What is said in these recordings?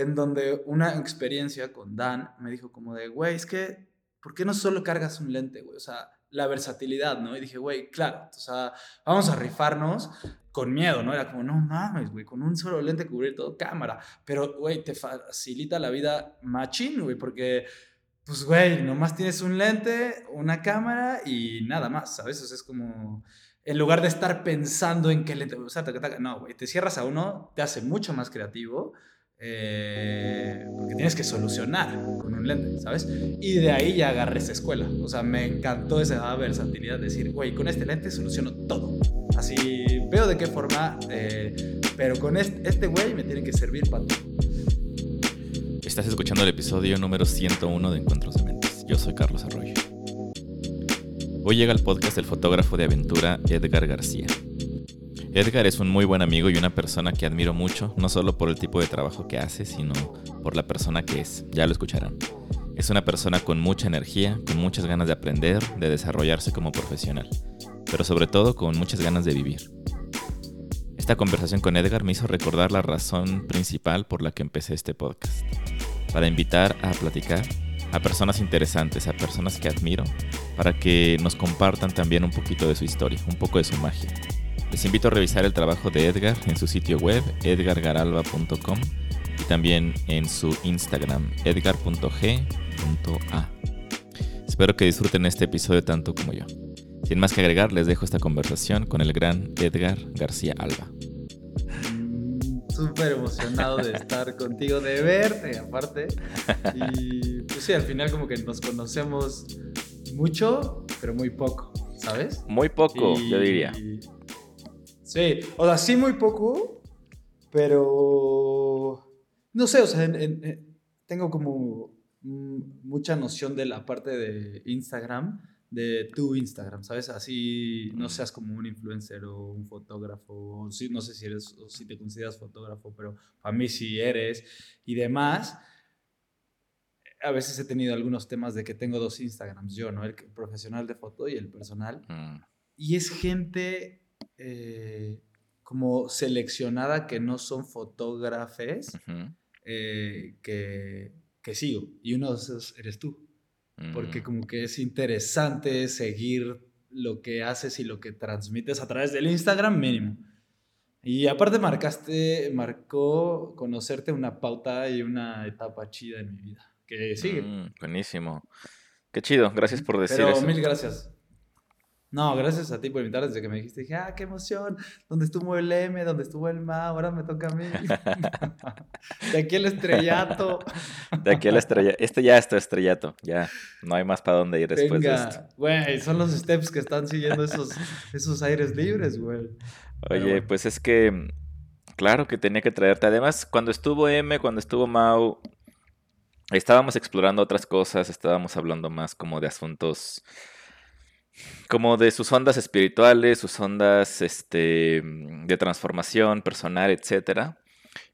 en donde una experiencia con Dan me dijo como de, güey, es que, ¿por qué no solo cargas un lente, güey? O sea, la versatilidad, ¿no? Y dije, güey, claro, o sea, vamos a rifarnos con miedo, ¿no? Era como, no mames, güey, con un solo lente cubrir todo cámara. Pero, güey, te facilita la vida machín, güey, porque, pues, güey, nomás tienes un lente, una cámara y nada más, ¿sabes? O sea, es como, en lugar de estar pensando en qué lente, o sea, no, güey, te cierras a uno, te hace mucho más creativo eh, porque tienes que solucionar con un lente, ¿sabes? Y de ahí ya agarré esa escuela. O sea, me encantó esa versatilidad de decir, güey, con este lente soluciono todo. Así veo de qué forma, eh, pero con este, este güey me tiene que servir para todo. Estás escuchando el episodio número 101 de Encuentros de Mentes. Yo soy Carlos Arroyo. Hoy llega al podcast el fotógrafo de aventura Edgar García. Edgar es un muy buen amigo y una persona que admiro mucho, no solo por el tipo de trabajo que hace, sino por la persona que es. Ya lo escucharán. Es una persona con mucha energía, con muchas ganas de aprender, de desarrollarse como profesional, pero sobre todo con muchas ganas de vivir. Esta conversación con Edgar me hizo recordar la razón principal por la que empecé este podcast, para invitar a platicar a personas interesantes, a personas que admiro, para que nos compartan también un poquito de su historia, un poco de su magia. Les invito a revisar el trabajo de Edgar en su sitio web edgargaralba.com y también en su Instagram edgar.g.a. Espero que disfruten este episodio tanto como yo. Sin más que agregar, les dejo esta conversación con el gran Edgar García Alba. Súper emocionado de estar contigo, de verte aparte. Y pues sí, al final como que nos conocemos mucho, pero muy poco, ¿sabes? Muy poco, yo diría. Sí, o sea, sí muy poco, pero no sé, o sea, tengo como mucha noción de la parte de Instagram, de tu Instagram, ¿sabes? Así no seas como un influencer o un fotógrafo, no sé si eres o si te consideras fotógrafo, pero a mí sí eres y demás. A veces he tenido algunos temas de que tengo dos Instagrams, yo, ¿no? El profesional de foto y el personal. Mm. Y es gente eh, como seleccionada que no son fotógrafes eh, que, que, sigo. Y uno de esos eres tú. Porque mm. como que es interesante seguir lo que haces y lo que transmites a través del Instagram mínimo. Y aparte marcaste, marcó conocerte una pauta y una etapa chida en mi vida. Que sigue. Mm, buenísimo. Qué chido, gracias por decir Pero mil gracias. No, gracias a ti por invitar desde que me dijiste. Dije, ah, qué emoción. ¿Dónde estuvo el M? ¿Dónde estuvo el MA? Ahora me toca a mí. de aquí el estrellato. de aquí el estrellato. Este ya está estrellato. Ya no hay más para dónde ir después de esto. Güey, son los steps que están siguiendo esos, esos aires libres, güey. Oye, pues es que. Claro que tenía que traerte. Además, cuando estuvo M, cuando estuvo Mau, estábamos explorando otras cosas, estábamos hablando más como de asuntos como de sus ondas espirituales, sus ondas este, de transformación personal, etc.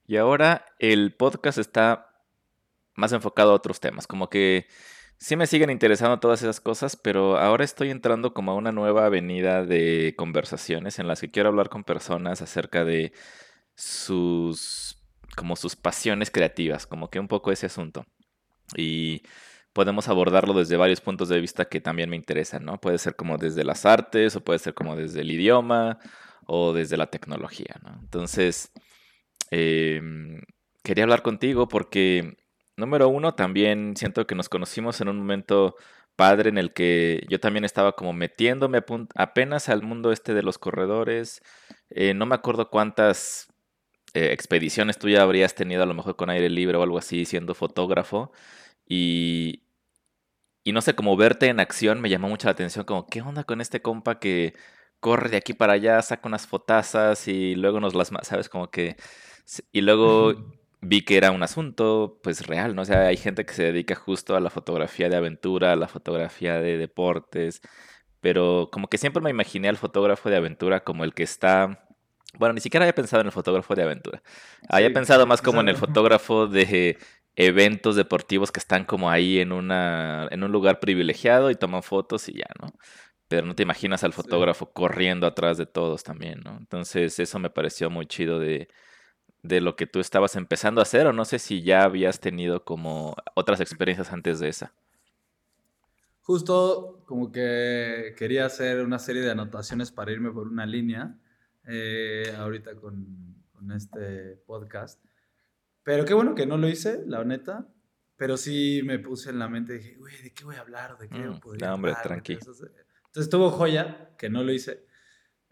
Y ahora el podcast está más enfocado a otros temas, como que sí me siguen interesando todas esas cosas, pero ahora estoy entrando como a una nueva avenida de conversaciones en las que quiero hablar con personas acerca de sus como sus pasiones creativas, como que un poco ese asunto. Y podemos abordarlo desde varios puntos de vista que también me interesan, ¿no? Puede ser como desde las artes, o puede ser como desde el idioma, o desde la tecnología, ¿no? Entonces, em, quería hablar contigo porque, número uno, también siento que nos conocimos en un momento padre en el que yo también estaba como metiéndome apenas al mundo este de los corredores. Eh, no me acuerdo cuántas eh, expediciones tú ya habrías tenido a lo mejor con aire libre o algo así siendo fotógrafo. Y, y no sé, como verte en acción me llamó mucho la atención, como, ¿qué onda con este compa que corre de aquí para allá, saca unas fotazas y luego nos las, ¿sabes? Como que... Y luego vi que era un asunto, pues, real, ¿no? O sea, hay gente que se dedica justo a la fotografía de aventura, a la fotografía de deportes, pero como que siempre me imaginé al fotógrafo de aventura como el que está... Bueno, ni siquiera había pensado en el fotógrafo de aventura. Había pensado más como en el fotógrafo de eventos deportivos que están como ahí en, una, en un lugar privilegiado y toman fotos y ya, ¿no? Pero no te imaginas al fotógrafo corriendo atrás de todos también, ¿no? Entonces eso me pareció muy chido de, de lo que tú estabas empezando a hacer o no sé si ya habías tenido como otras experiencias antes de esa. Justo como que quería hacer una serie de anotaciones para irme por una línea eh, ahorita con, con este podcast. Pero qué bueno que no lo hice, la neta. Pero sí me puse en la mente dije, güey, ¿de qué voy a hablar? ¿De qué Mm, podría no, hombre, hablar? tranqui. Entonces estuvo joya, que no lo hice.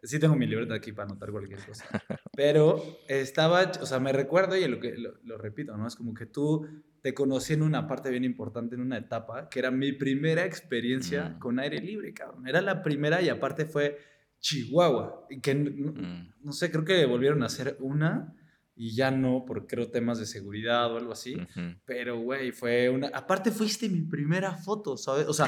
Sí tengo mi libreta aquí para anotar cualquier cosa. Pero estaba, o sea, me recuerdo y lo, que, lo, lo repito, ¿no? Es como que tú te conocí en una parte bien importante, en una etapa, que era mi primera experiencia Mm. con aire libre, cabrón. Era la primera y aparte fue Chihuahua. y Que, n- Mm, no sé, creo que volvieron a hacer una y ya no, por creo temas de seguridad o algo así. ujú. Pero, güey, fue una... Aparte fuiste mi primera foto, ¿sabes? O sea,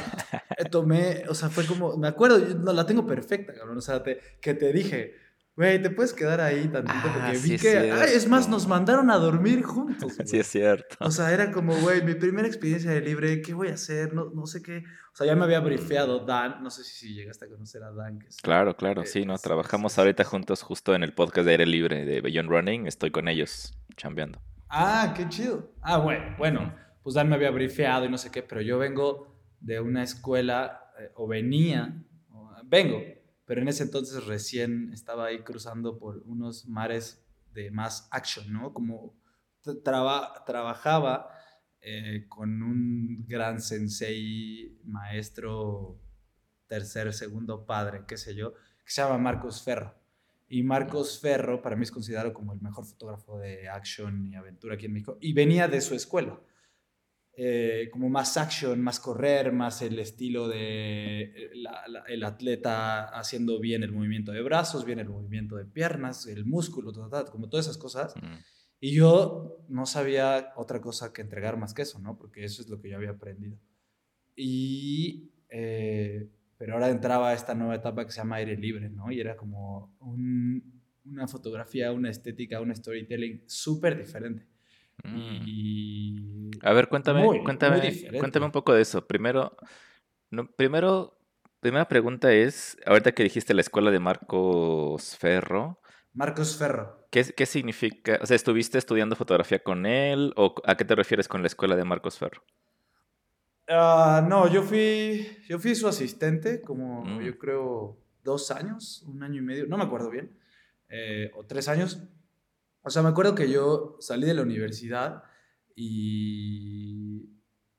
eh, tomé, o sea, fue como, me acuerdo, yo no, la tengo perfecta, cabrón. O sea, te- que te dije, güey, te puedes quedar ahí tantito Ah, porque sí vi es que, ay, es más, nos mandaron a dormir juntos. Sí, es cierto. O sea, era como, güey, mi primera experiencia de libre, ¿qué voy a hacer? No, no sé qué. O sea, ya me había briefeado Dan, no sé si, si llegaste a conocer a Dan. Que es- Claro, claro, eh, sí, ¿no? Trabajamos ahorita juntos justo en el podcast de aire libre de Beyond Running. Estoy con ellos chambeando. Ah, qué chido. Ah, bueno, bueno, pues Dan me había briefeado y no sé qué, pero yo vengo de una escuela, eh, o venía, o- vengo, pero en ese entonces recién estaba ahí cruzando por unos mares de más action, ¿no? Como traba- trabajaba eh, con un gran sensei, maestro, tercer, segundo padre, qué sé yo, que se llama Marcos Ferro. Y Marcos Ferro para mí es considerado como el mejor fotógrafo de action y aventura aquí en México. Y venía de su escuela. Eh, como más action, más correr, más el estilo de eh, la- la- el atleta haciendo bien el movimiento de brazos, bien el movimiento de piernas, el músculo, ta, ta, ta, como todas esas cosas. Mm, Y yo no sabía otra cosa que entregar más que eso, ¿no? Porque eso es lo que yo había aprendido. Y, eh, pero ahora entraba esta nueva etapa que se llama aire libre, ¿no? Y era como un- una fotografía, una estética, un storytelling súper diferente. Mm. Y... A ver, cuéntame, Muy, cuéntame, cuéntame un poco de eso. Primero, no, primero, primera pregunta es, ahorita que dijiste la escuela de Marcos Ferro, Marcos Ferro. ¿qué, qué significa? O sea, ¿estuviste estudiando fotografía con él o a qué te refieres con la escuela de Marcos Ferro? Ah, no, yo fui, yo fui su asistente como Mm. yo creo dos años, un año y medio, no me acuerdo bien, eh, o tres años. O sea, me acuerdo que yo salí de la universidad y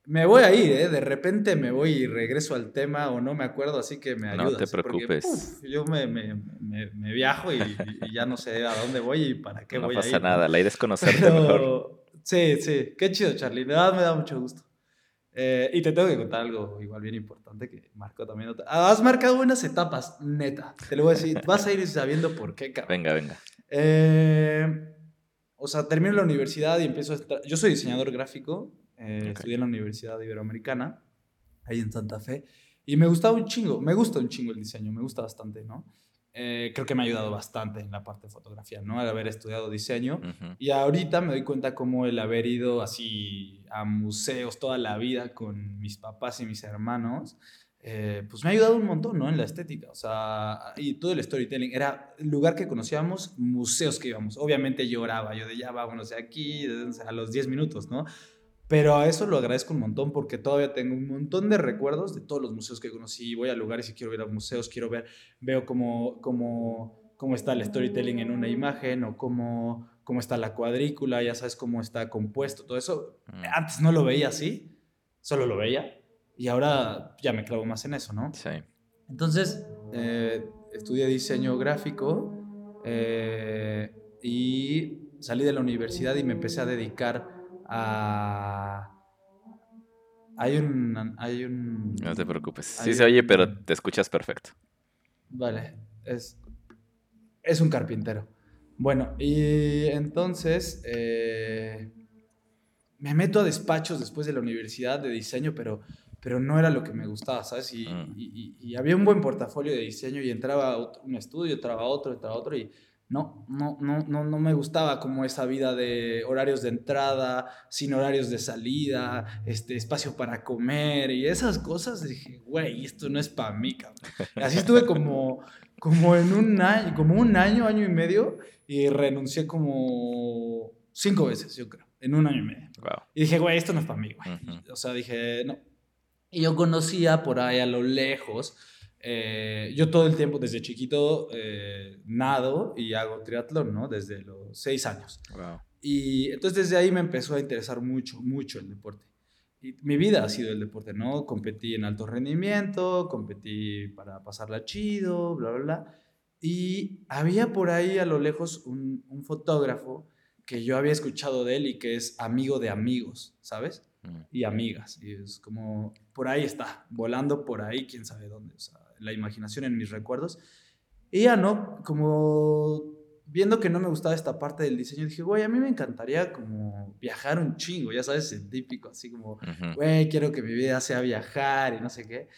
me voy a ir, ¿eh? De repente me voy y regreso al tema o no me acuerdo, así que me No ayudas. te ¿eh? Porque, preocupes. puf, yo me, me- me- me viajo y, y ya no sé a dónde voy y para qué No voy a pasa ir. ¿no? nada, la idea es conocerte mejor. Pero, sí, sí, qué chido, Charlie. De verdad me da mucho gusto. Eh, y te tengo que contar algo igual bien importante que marcó también. otra- Has marcado buenas etapas, neta. Te lo voy a decir. Vas a ir sabiendo por qué, cabrón. Venga, venga. Eh, o sea, termino la universidad y empiezo a estar... Yo soy diseñador gráfico. eh, Ok. Estudié en la Universidad Iberoamericana, ahí en Santa Fe. Y me gustaba un chingo. Me gusta un chingo el diseño. Me gusta bastante, ¿no? Eh, creo que me ha ayudado bastante en la parte de fotografía, ¿no? Al haber estudiado diseño. Ujú. Y ahorita me doy cuenta cómo el haber ido así a museos toda la vida con mis papás y mis hermanos, eh, pues me ha ayudado un montón, ¿no? En la estética, o sea, y todo el storytelling. Era el lugar que conocíamos, museos que íbamos. Obviamente lloraba, yo de ya vámonos de aquí a los 10 minutos, ¿no? Pero a eso lo agradezco un montón porque todavía tengo un montón de recuerdos de todos los museos que conocí. Voy a lugares y quiero ir a museos, quiero ver, veo cómo, cómo, cómo está el storytelling en una imagen o cómo, cómo está la cuadrícula, ya sabes cómo está compuesto, todo eso. Mm. Antes no lo veía así, solo lo veía y ahora ya me clavo más en eso, ¿no? Sí. Entonces, eh, estudié diseño gráfico eh, y salí de la universidad y me empecé a dedicar a... Hay un... Hay un No te preocupes. Sí se oye, pero te escuchas perfecto. Vale, es, es un carpintero. Bueno, y entonces eh, me meto a despachos después de la universidad de diseño, pero, pero no era lo que me gustaba, ¿sabes? Y, Mm. y- y- y había un buen portafolio de diseño y entraba a otro- un estudio, entraba otro, entraba otro y no, no, no, no, no me gustaba como esa vida de horarios de entrada, sin horarios de salida, este, espacio para comer y esas cosas. Dije, güey, esto no es para mí, cabrón. Así estuve como, como en un año, como un año, año y medio, y renuncié como cinco veces, yo creo, en un año y medio. Y dije, güey, esto no es para mí, güey. O sea, dije, no. Y yo conocía por ahí a lo lejos, eh, yo todo el tiempo, desde chiquito, eh, nado y hago triatlón, ¿no? Desde los seis años. Y entonces desde ahí me empezó a interesar mucho, mucho el deporte. Y mi vida ha sido el deporte, ¿no? Competí en alto rendimiento, competí para pasarla chido, bla, bla, bla. Y había por ahí a lo lejos un, un fotógrafo que yo había escuchado de él y que es amigo de amigos, ¿sabes? Mm. Y amigas. Y es como, por ahí está, volando por ahí, quién sabe dónde. O sea, la imaginación en mis recuerdos. Y ya, ¿no? Como viendo que no me gustaba esta parte del diseño, dije, güey, a mí me encantaría como viajar un chingo, ya sabes, el típico, así como, güey, quiero que mi vida sea viajar y no sé qué.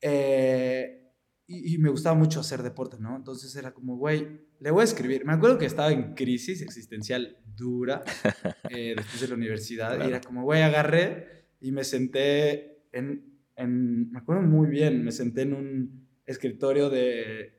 Eh, y, me gustaba mucho hacer deporte, ¿no? Entonces era como, güey, le voy a escribir. Me acuerdo que estaba en crisis existencial dura eh, después de la universidad y era como, güey, agarré y me senté en, en, me acuerdo muy bien, me senté en un escritorio de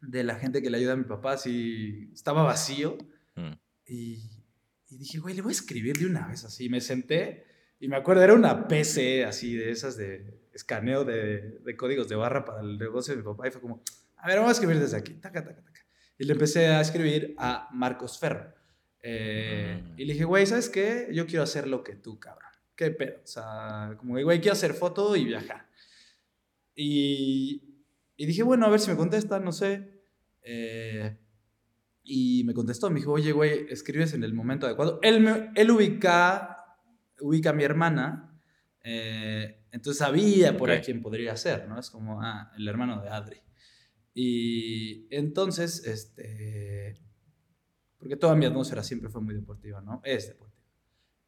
de la gente que le ayuda a mi papá, si estaba vacío. Mm. Y, dije, güey, le voy a escribir de una vez así. Me senté y me acuerdo, era una PC así de esas de escaneo de, códigos de barra para el negocio de mi papá. Y fue como, a ver, vamos a escribir desde aquí. Taca, taca, taca. Y le empecé a escribir a Marcos Ferro. Eh, mm. Y le dije, güey, ¿sabes qué? Yo quiero hacer lo que tú, cabrón. ¿Qué pedo? O sea, como, güey, quiero hacer foto y viajar. Y, y dije, bueno, a ver si me contesta, no sé. Eh, y me contestó, me dijo, oye, güey, escribes en el momento adecuado. Él, me, él ubica, ubica a mi hermana, eh, entonces sabía por ahí quién podría ser, ¿no? Es como, ah, el hermano de Adri. Y entonces, este, porque toda mi atmósfera siempre fue muy deportiva, ¿no? Es deportiva.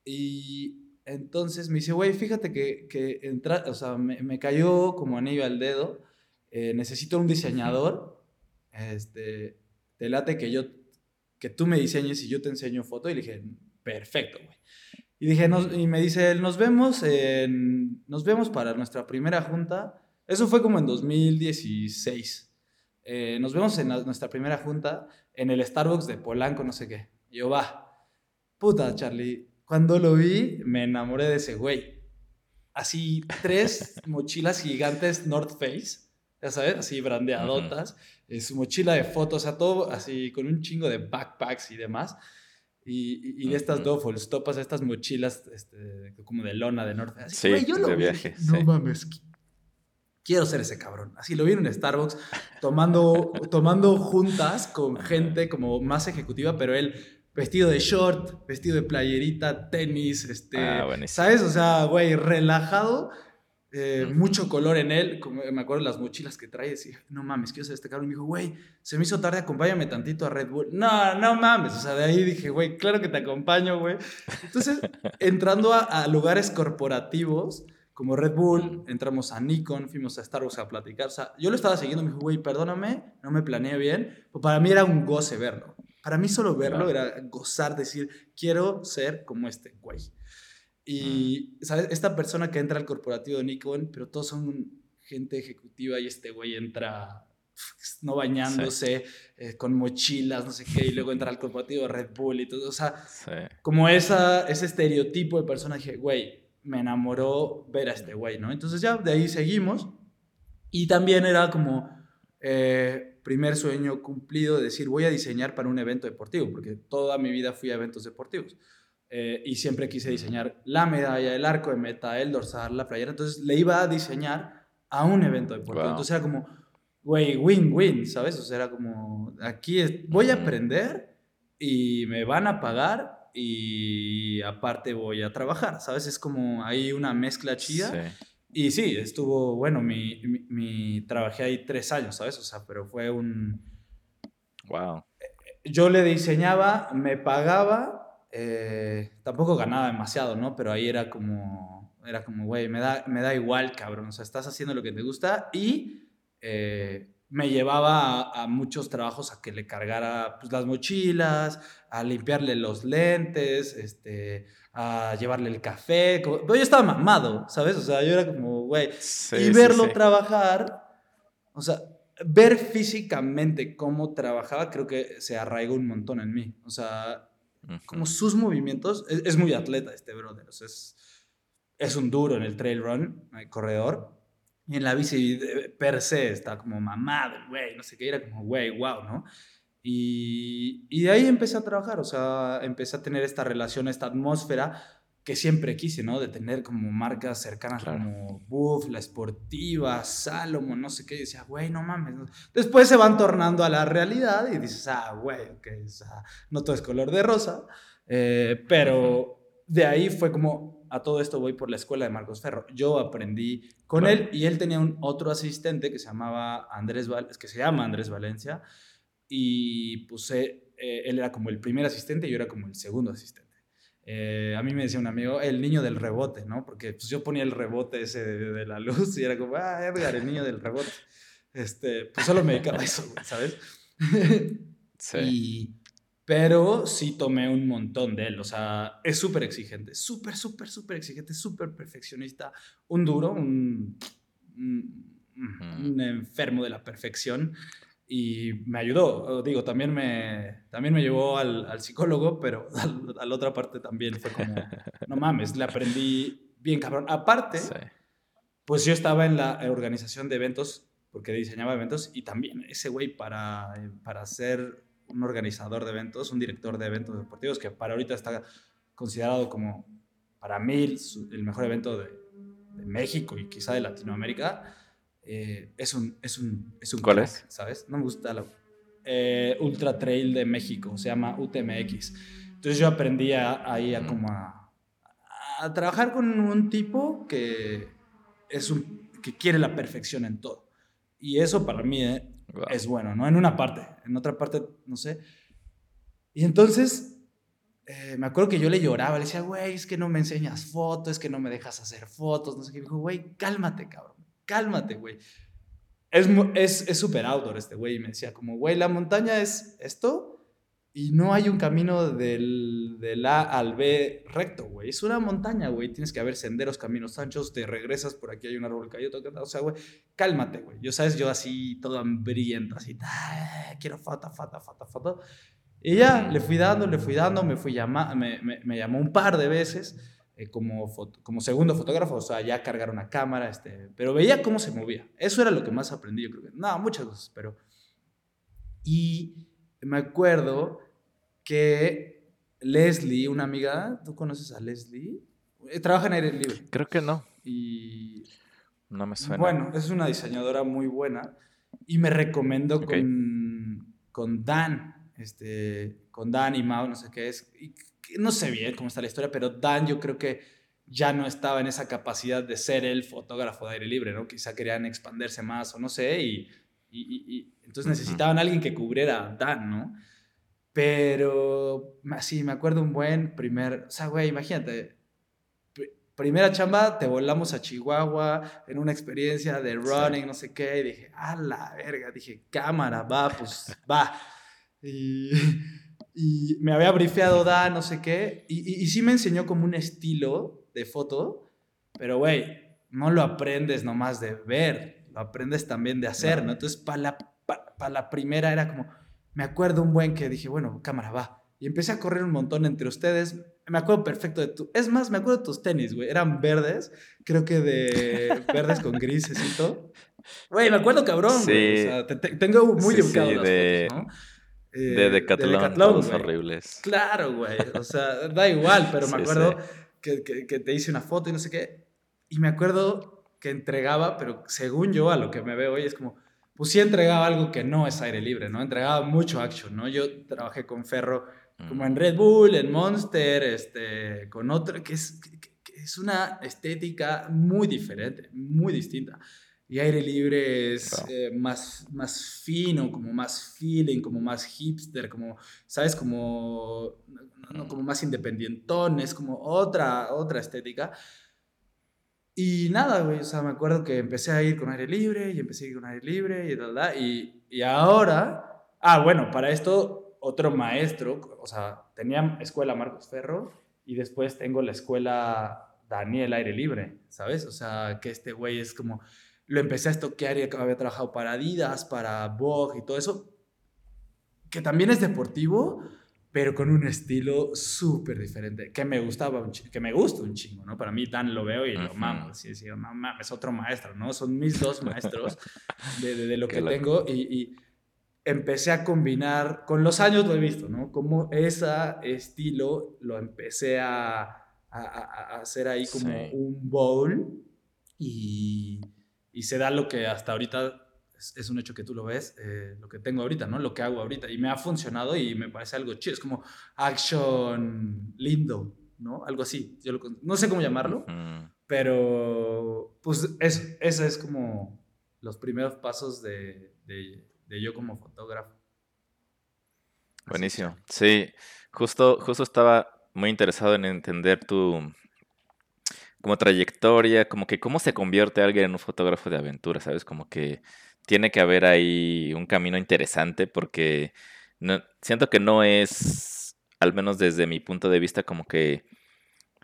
Y entonces me dice, güey, fíjate que, que entra, o sea, me, me cayó como anillo al dedo eh, necesito un diseñador, este, te late que yo, que tú me diseñes y yo te enseño foto. Y le dije, perfecto, güey. Y dije, y me dice nos vemos, en, nos vemos para nuestra primera junta. Eso fue como en 2016. Eh, nos vemos en nuestra primera junta en el Starbucks de Polanco, no sé qué. Y yo, va, puta, Charlie. Cuando lo vi, me enamoré de ese güey. Así, tres mochilas gigantes North Face ya sabes, así brandeadotas, eh, su mochila de fotos, a todo así con un chingo de backpacks y demás. Y, y, de estas duffels, topas estas mochilas este, como de lona de norte. Así, sí, yo lo de viaje. no mames, quiero ser ese cabrón. Así lo vi en Starbucks tomando, tomando juntas con gente como más ejecutiva, pero él vestido de short, vestido de playerita, tenis, este, ah, ¿sabes? O sea, güey, relajado eh, mucho color en él. Como, me acuerdo las mochilas que trae. Decía, no mames, quiero ser este cabrón. Y me dijo, güey, se me hizo tarde, acompáñame tantito a Red Bull. No, no mames. O sea, de ahí dije, güey, claro que te acompaño, güey. Entonces, entrando a, lugares corporativos como Red Bull, entramos a Nikon, fuimos a Starbucks a platicar. O sea, yo lo estaba siguiendo, me dijo, güey, perdóname, no me planeé bien. Pero para mí era un goce verlo. Para mí solo verlo era gozar, decir, quiero ser como este güey. Y, ¿sabes? Esta persona que entra al corporativo de Nikon, pero todos son gente ejecutiva y este güey entra no bañándose, eh, con mochilas, no sé qué, y luego entra al corporativo de Red Bull y todo. O sea, como esa, ese estereotipo de persona, dije, güey, me enamoró ver a este güey, ¿no? Entonces ya de ahí seguimos. Y también era como eh, primer sueño cumplido de decir, voy a diseñar para un evento deportivo, porque toda mi vida fui a eventos deportivos. Eh, y siempre quise diseñar la medalla, el arco de meta, el dorsal, la playera. Entonces le iba a diseñar a un evento deportivo. Entonces era como, güey, win-win, ¿sabes? O sea, era como, aquí voy a aprender y me van a pagar y aparte voy a trabajar, ¿sabes? Es como hay una mezcla chida. Y sí, estuvo, bueno, mi, mi, trabajé ahí tres años, ¿sabes? O sea, pero fue un... Wow. Yo le diseñaba, me pagaba eh, tampoco ganaba demasiado, ¿no? Pero ahí era como, era como, güey, me da, me da igual, cabrón, o sea, estás haciendo lo que te gusta y eh, me llevaba a, muchos trabajos a que le cargara pues, las mochilas, a limpiarle los lentes, este, a llevarle el café, pero yo estaba mamado, ¿sabes? O sea, yo era como, güey, y verlo trabajar, o sea, ver físicamente cómo trabajaba, creo que se arraigó un montón en mí. O sea, como sus movimientos, es, muy atleta este brother. O sea, es, es un duro en el trail run, el corredor. Y en la bici per se está como mamado, güey, no sé qué, era como, güey, wow, ¿no? Y, y de ahí empecé a trabajar, o sea, empecé a tener esta relación, esta atmósfera que siempre quise, ¿no? De tener como marcas cercanas como Buff, La Esportiva, Salomon, no sé qué. Y decía, güey, no mames. Después se van tornando a la realidad y dices, ah, güey, ok, no todo es color de rosa. Eh, pero de ahí fue como, a todo esto voy por la escuela de Marcos Ferro. Yo aprendí con él y él tenía un otro asistente que se llamaba Andrés, Val que se llama Andrés Valencia. Y pues eh, él era como el primer asistente y yo era como el segundo asistente. Eh, a mí me decía un amigo, el niño del rebote, ¿no? Porque pues, yo ponía el rebote ese de, la luz y era como, ah, Edgar, el niño del rebote. Este, pues solo me dedicaba a eso, ¿sabes? Sí. pero sí tomé un montón de él, o sea, es súper exigente, súper, súper, súper exigente, súper perfeccionista, un duro, un, un enfermo de la perfección y me ayudó. Digo, también me, también me llevó al, al psicólogo, pero a la otra parte también fue como, no mames, le aprendí bien cabrón. Aparte, pues yo estaba en la organización de eventos, porque diseñaba eventos, y también ese güey para, para ser un organizador de eventos, un director de eventos deportivos, que para ahorita está considerado como, para mí, el mejor evento de, de México y quizá de Latinoamérica eh, es un, es un, es un ¿Cuál es? ¿Sabes? No me gusta la eh, Ultra Trail de México, se llama UTMX. Entonces yo aprendí ahí a, como a, a, trabajar con un tipo que, es un, que quiere la perfección en todo. Y eso para mí eh, es bueno, ¿no? En una parte, en otra parte, no sé. Y entonces me acuerdo que yo le lloraba, le decía, güey, es que no me enseñas fotos, es que no me dejas hacer fotos, no sé qué. Me dijo, güey, cálmate, cabrón cálmate, güey. Es, es, es super outdoor este güey. Y me decía como, güey, la montaña es esto y no hay un camino del, del A al B recto, güey. Es una montaña, güey. Tienes que haber senderos, caminos anchos, te regresas por aquí, hay un árbol caído, o sea, güey, cálmate, güey. Yo, sabes, yo así todo hambriento, así, quiero foto, foto, foto, foto. Y ya, le fui dando, le fui dando, me fui llama, me, me, me llamó un par de veces eh, como, como segundo fotógrafo, o sea, ya cargar una cámara, este, pero veía cómo se movía. Eso era lo que más aprendí, yo creo que. No, muchas cosas, pero... Y me acuerdo que Leslie, una amiga, ¿tú conoces a Leslie? Eh, trabaja en aire libre. Creo que no. Y... No me suena. Bueno, es una diseñadora muy buena y me recomendó con, con Dan, este, con Dan y Mau, no sé qué es. Y no sé bien cómo está la historia, pero Dan yo creo que ya no estaba en esa capacidad de ser el fotógrafo de aire libre, ¿no? Quizá querían expandirse más o no sé, y, y, entonces necesitaban a alguien que cubriera a Dan, ¿no? Pero sí, me acuerdo un buen primer, o sea, güey, imagínate, primera chamba, te volamos a Chihuahua en una experiencia de running, no sé qué, y dije, a la verga, dije, cámara, va, pues va. Y y me había brifeado da, no sé qué, y, y, sí me enseñó como un estilo de foto, pero güey, no lo aprendes nomás de ver, lo aprendes también de hacer, ¿no? Entonces, para la, para la primera era como, me acuerdo un buen que dije, bueno, cámara, va. Y empecé a correr un montón entre ustedes. Me acuerdo perfecto de tu... Es más, me acuerdo de tus tenis, güey. Eran verdes, creo que de verdes con grises y todo. Güey, me acuerdo cabrón, sí. O sea, te, tengo muy sí, sí, de... ¿no? De eh, Decathlon, todos horribles. Claro, güey. O sea, da igual, pero me acuerdo Que, que, te hice una foto y no sé qué. Y me acuerdo que entregaba, pero según yo, a lo que me veo hoy, es como, pues sí entregaba algo que no es aire libre, ¿no? Entregaba mucho action, ¿no? Yo trabajé con Ferro como en mm. Red Bull, en Monster, este, con otro, que es, que es una estética muy diferente, muy distinta y aire libre es eh, más, más fino, como más feeling, como más hipster, como, ¿sabes? Como, no, como más independientón, es como otra, otra estética. Y nada, güey, o sea, me acuerdo que empecé a ir con aire libre y empecé a ir con aire libre y tal, y, y ahora, ah, bueno, para esto otro maestro, o sea, tenía escuela Marcos Ferro y después tengo la escuela Daniel Aire Libre, ¿sabes? O sea, que este güey es como lo empecé a estoquear y había trabajado para Adidas, para Vogue y todo eso, que también es deportivo, pero con un estilo súper diferente, que me gustaba, que me gusta un chingo, ¿no? Para mí Dan lo veo y lo mamo, así decir, no es otro maestro, ¿no? Son mis dos maestros de, de, lo que tengo y, y, empecé a combinar, con los años lo he visto, ¿no? Como ese estilo lo empecé a, a, a hacer ahí como un bowl y, y se da lo que hasta ahorita es, un hecho que tú lo ves, eh, lo que tengo ahorita, ¿no? Lo que hago ahorita. Y me ha funcionado y me parece algo chido. Es como action lindo, ¿no? Algo así. Yo no sé cómo llamarlo, pero pues eso, eso es como los primeros pasos de, de, yo como fotógrafo. Buenísimo. Sí, justo, justo estaba muy interesado en entender tu como trayectoria, como que cómo se convierte alguien en un fotógrafo de aventura, ¿sabes? Como que tiene que haber ahí un camino interesante porque no, siento que no es, al menos desde mi punto de vista, como que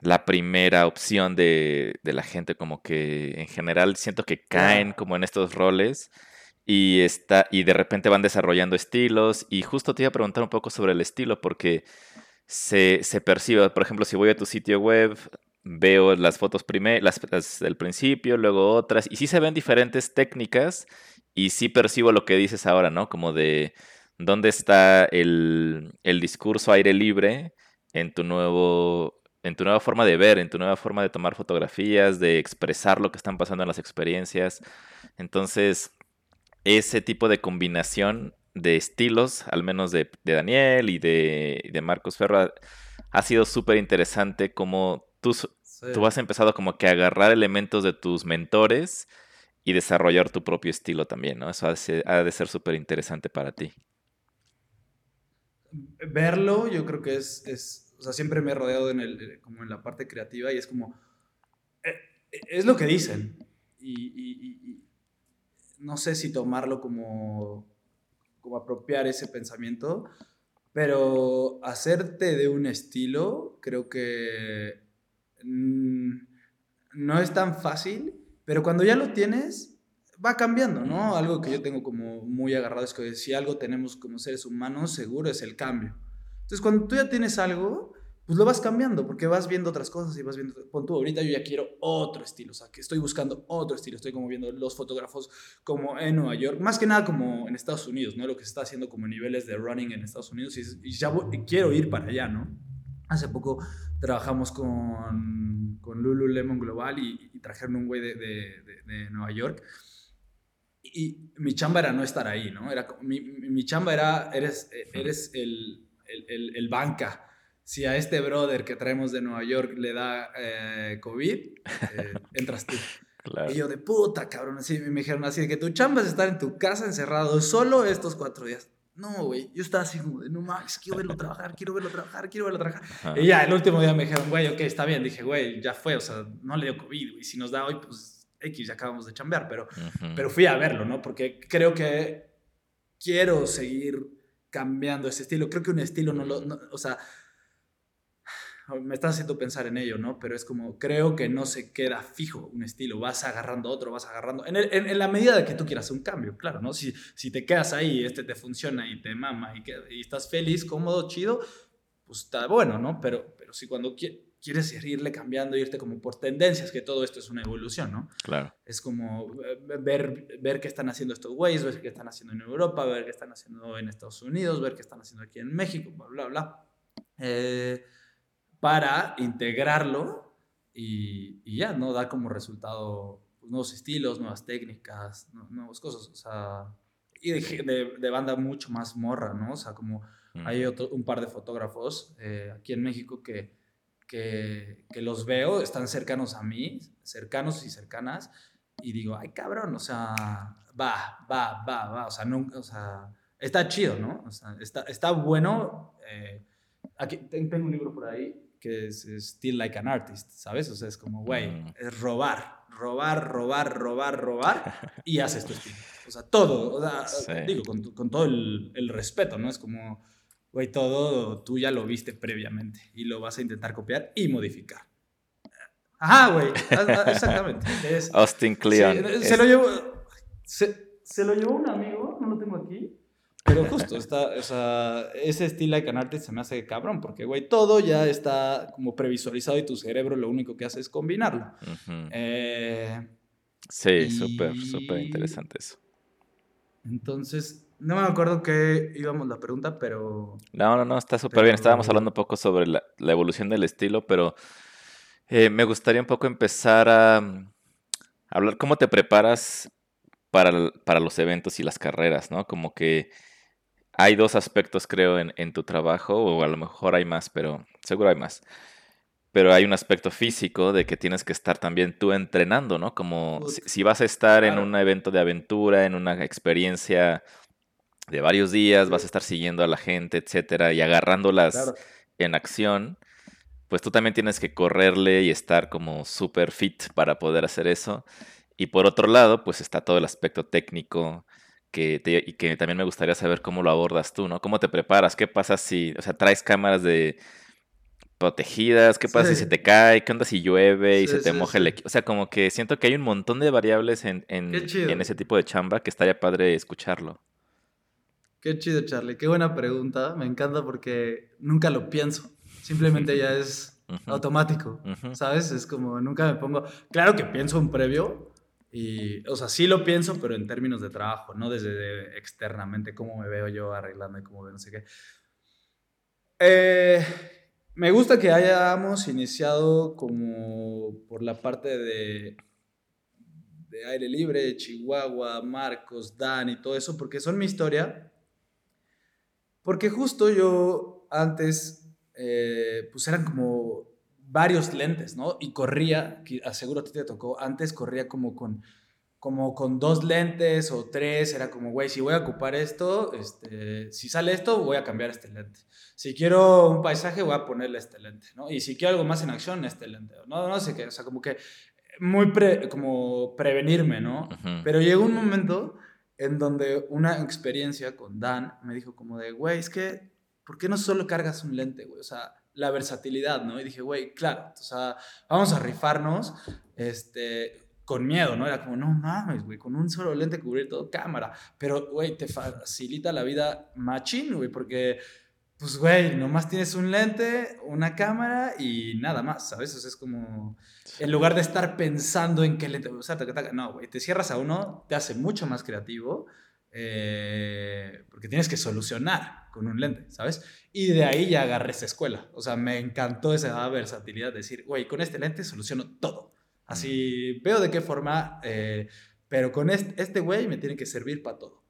la primera opción de, de la gente, como que en general siento que caen como en estos roles y, está, y de repente van desarrollando estilos y justo te iba a preguntar un poco sobre el estilo porque se, se percibe, por ejemplo, si voy a tu sitio web, veo las fotos primero, las, del principio, luego otras, y sí se ven diferentes técnicas y sí percibo lo que dices ahora, ¿no? Como de dónde está el, discurso aire libre en tu nuevo en tu nueva forma de ver, en tu nueva forma de tomar fotografías, de expresar lo que están pasando en las experiencias. Entonces, ese tipo de combinación de estilos, al menos de, Daniel y de, de, Marcos Ferra, ha sido súper interesante como tú, tú has empezado como que a agarrar elementos de tus mentores y desarrollar tu propio estilo también, ¿no? Eso ha de ser súper interesante para ti. Verlo, yo creo que es, es, o sea, siempre me he rodeado en el, eh, como en la parte creativa y es como, eh, es lo que dicen. Y, no sé si tomarlo como, como apropiar ese pensamiento, pero hacerte de un estilo, creo que no es tan fácil pero cuando ya lo tienes, va cambiando, ¿no? Algo que yo tengo como muy agarrado es que si algo tenemos como seres humanos, seguro es el cambio. Entonces, cuando tú ya tienes algo, pues lo vas cambiando, porque vas viendo otras cosas y vas viendo, pon tú, ahorita yo ya quiero otro estilo, o sea, que estoy buscando otro estilo, estoy como viendo los fotógrafos como en Nueva York, más que nada como en Estados Unidos, ¿no? Lo que se está haciendo como niveles de running en Estados Unidos y, ya quiero ir para allá, ¿no? Hace poco trabajamos con, con Lululemon Global y, trajeron un güey de, de, Nueva York. Y mi chamba era no estar ahí, ¿no? Era, mi, mi chamba era, eres, eres el, el, el, banca. Si a este brother que traemos de Nueva York le da eh, COVID, eh, entras tú. Y yo de puta, cabrón, así me dijeron así, de que tu chamba es estar en tu casa encerrado solo estos cuatro días. No, güey. Yo estaba así como de, no mames, quiero verlo trabajar, quiero verlo trabajar, quiero verlo trabajar. Y ya, el último día me dijeron, güey, ok, está bien. Dije, güey, ya fue, o sea, no le dio COVID, güey. Si nos da hoy, pues X, ya acabamos de chambear. Pero, pero fui a verlo, ¿no? Porque creo que quiero seguir cambiando ese estilo. Creo que un estilo no lo, o sea, me estás haciendo pensar en ello, ¿no? Pero es como, creo que no se queda fijo un estilo, vas agarrando otro, vas agarrando, en, en, la medida de que tú quieras un cambio, claro, ¿no? Si, si te quedas ahí, este te funciona y te mama y, y estás feliz, cómodo, chido, pues está bueno, ¿no? Pero, pero si cuando quieres irle cambiando, irte como por tendencias, que todo esto es una evolución, ¿no? Claro. Es como eh, ver, ver qué están haciendo estos güeyes, ver qué están haciendo en Europa, ver qué están haciendo en Estados Unidos, ver qué están haciendo aquí en México, bla, bla, bla. Eh, para integrarlo y, ya, ¿no? Da como resultado pues, nuevos estilos, nuevas técnicas, nuevas cosas, o sea, y de, banda mucho más morra, ¿no? O sea, como hay otro, un par de fotógrafos eh, aquí en México que, que, que, los veo, están cercanos a mí, cercanos y cercanas, y digo, ay cabrón, o sea, va, va, va, va, o sea, nunca, o sea, está chido, ¿no? O sea, está, está bueno. Eh, aquí tengo un libro por ahí que es, Still Like an Artist, ¿sabes? O sea, es como, güey, mm. es robar, robar, robar, robar, robar y haces tu estilo. O sea, todo, o sea, digo, con, con, todo el, el, respeto, ¿no? Es como, güey, todo tú ya lo viste previamente y lo vas a intentar copiar y modificar. Ajá, güey. Exactamente. Austin Cleon. se, lo llevó, se, lo llevó un amigo, no lo tengo aquí. Pero justo, está, o sea, ese estilo de canarte se me hace cabrón, porque, güey, todo ya está como previsualizado y tu cerebro lo único que hace es combinarlo. eh, sí, súper, súper interesante eso. Entonces, no me acuerdo qué íbamos la pregunta, pero... No, no, no, está súper bien. Estábamos hablando un poco sobre la, evolución del estilo, pero eh, me gustaría un poco empezar a, mm, hablar cómo te preparas para, para, los eventos y las carreras, ¿no? Como que hay dos aspectos, creo, en, en, tu trabajo, o a lo mejor hay más, pero seguro hay más. Pero hay un aspecto físico de que tienes que estar también tú entrenando, ¿no? Como si, vas a estar en un evento de aventura, en una experiencia de varios días, vas a estar siguiendo a la gente, etcétera, y agarrándolas en acción, pues tú también tienes que correrle y estar como súper fit para poder hacer eso. Y por otro lado, pues está todo el aspecto técnico que y que también me gustaría saber cómo lo abordas tú, ¿no? ¿Cómo te preparas? ¿Qué pasa si, o sea, traes cámaras de protegidas? ¿Qué pasa si se te cae? ¿Qué onda si llueve y se te moja el equipo? O sea, como que siento que hay un montón de variables en, en, en ese tipo de chamba que estaría padre escucharlo. Qué chido, Charlie. Qué buena pregunta. Me encanta porque nunca lo pienso. Simplemente ya es automático, ¿sabes? Es como nunca me pongo... Claro que pienso un previo y, o sea, sí lo pienso, pero en términos de trabajo, no desde externamente cómo me veo yo arreglando y cómo veo no sé qué. Eh, me gusta que hayamos iniciado como por la parte de, de aire libre, Chihuahua, Marcos, Dan y todo eso, porque son mi historia porque justo yo antes, eh, pues eran como varios lentes, ¿no? Y corría, aseguro a ti te tocó, antes corría como con, como con dos lentes o tres, era como, güey, si voy a ocupar esto, este, si sale esto, voy a cambiar este lente. Si quiero un paisaje, voy a ponerle este lente, ¿no? Y si quiero algo más en acción, este lente. No, no sé qué, o sea, como que muy como prevenirme, ¿no? Pero llegó un momento en donde una experiencia con Dan me dijo como de, güey, es que, ¿por qué no solo cargas un lente, güey? O sea, la versatilidad, ¿no? Y dije, güey, claro, o sea, vamos a rifarnos, este, con miedo, ¿no? Era como, no mames, güey, con un solo lente cubrir todo cámara. Pero, güey, te facilita la vida machín, güey, porque, pues, güey, nomás tienes un lente, una cámara y nada más, ¿sabes? O sea, es como en lugar de estar pensando en qué lente, o sea, no, güey, te cierras a uno, te hace mucho más creativo, eh, porque tienes que solucionar con un lente, ¿sabes? Y de ahí ya agarré esa escuela. O sea, me encantó esa versatilidad de decir, güey, con este lente soluciono todo. Así veo de qué forma, eh, pero con este güey me tiene que servir para todo.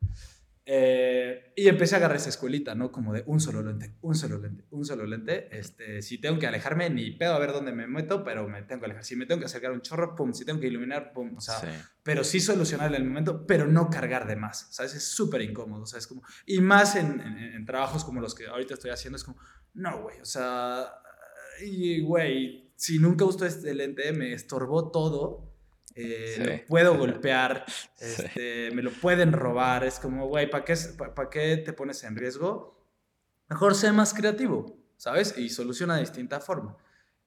Eh, y empecé a agarrar esa escuelita, ¿no? Como de un solo lente, un solo lente, un solo lente. Este, si tengo que alejarme, ni pedo a ver dónde me meto, pero me tengo que alejar. Si me tengo que acercar un chorro, pum. Si tengo que iluminar, pum. O sea, pero sí solucionar en el momento, pero no cargar de más. ¿Sabes? Es súper incómodo. O sea, es como. Y más en, en, trabajos como los que ahorita estoy haciendo, es como, no, güey. O sea, y güey, si nunca usó este lente, me estorbó todo eh, lo puedo golpear, este, me lo pueden robar, es como, güey, ¿para qué, ¿para qué te pones en riesgo? Mejor sea más creativo, ¿sabes? Y soluciona de distinta forma.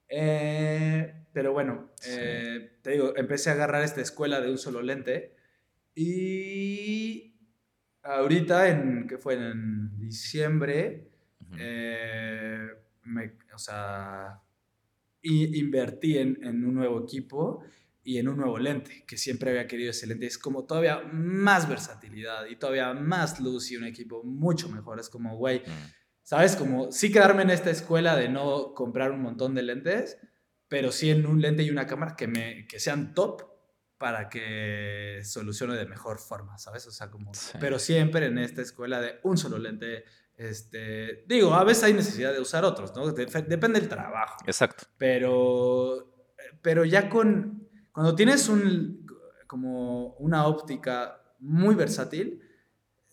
Eh, pero bueno, eh, te digo, empecé a agarrar esta escuela de un solo lente y ahorita, en, que fue en diciembre, me, o sea, invertí en, en un nuevo equipo y en un nuevo lente, que siempre había querido ese lente. Es como todavía más versatilidad y todavía más luz y un equipo mucho mejor. Es como, güey, mm. ¿sabes? Como sí quedarme en esta escuela de no comprar un montón de lentes, pero sí en un lente y una cámara que, me, que sean top para que solucione de mejor forma, ¿sabes? O sea, como, pero siempre en esta escuela de un solo lente. Este, digo, a veces hay necesidad de usar otros, ¿no? Depende del trabajo. Exacto. Pero, pero ya con, cuando tienes un, como una óptica muy versátil,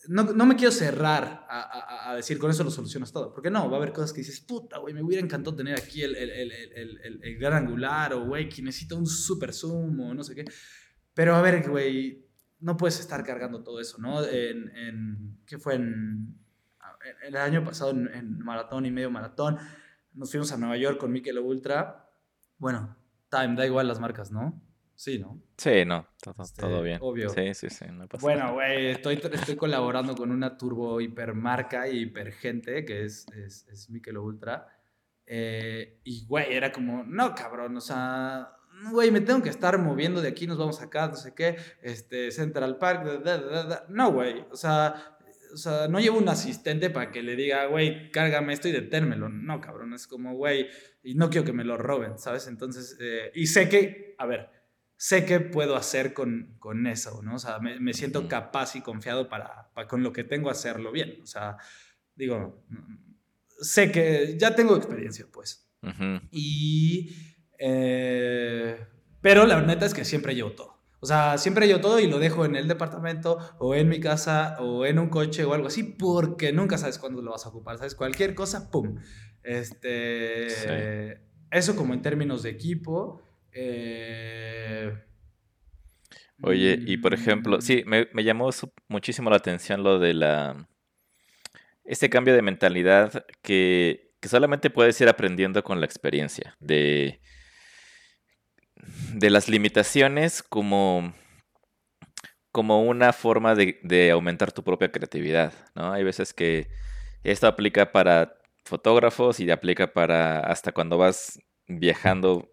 no, no me quiero cerrar a, a, decir con eso lo solucionas todo. Porque no, va a haber cosas que dices, puta, güey, me hubiera encantado tener aquí el, el, el, el, gran angular o, güey, que necesito un super zoom o no sé qué. Pero a ver, güey, no puedes estar cargando todo eso, ¿no? En, en ¿qué fue? En, el año pasado en, en, maratón y medio maratón, nos fuimos a Nueva York con Mikel Ultra. Bueno, time, da igual las marcas, ¿no? Sí, ¿no? Sí, no, todo, Este, todo bien. obvio. Sí, sí, sí, no pasa Bueno, güey, estoy, estoy colaborando con una turbo hipermarca y hipergente que es, es, es Michelob Ultra. Eh, y, güey, era como, no, cabrón, o sea, güey, me tengo que estar moviendo de aquí, nos vamos acá, no sé qué, este, Central Park, da, da, da. no, güey, o sea, o sea, no llevo un asistente para que le diga, güey, cárgame esto y detérmelo. No, cabrón, es como, güey, y no quiero que me lo roben, ¿sabes? Entonces, eh, y sé que, a ver, sé qué puedo hacer con, con eso, ¿no? O sea, me, me siento capaz y confiado para, para con lo que tengo hacerlo bien. O sea, digo, mm, sé que ya tengo experiencia, pues. Ujú. Y. eh, pero la neta es que siempre llevo todo. O sea, siempre llevo todo y lo dejo en el departamento o en mi casa o en un coche o algo así, porque nunca sabes cuándo lo vas a ocupar. ¿Sabes? Cualquier cosa, ¡pum! Este. Sí. Eso como en términos de equipo. Eh, Oye, y por ejemplo, mm, sí, me, me llamó muchísimo la atención lo de la, este cambio de mentalidad que, que solamente puedes ir aprendiendo con la experiencia, de, de las limitaciones como, como una forma de, de aumentar tu propia creatividad, ¿no? Hay veces que esto aplica para fotógrafos y aplica para hasta cuando vas viajando,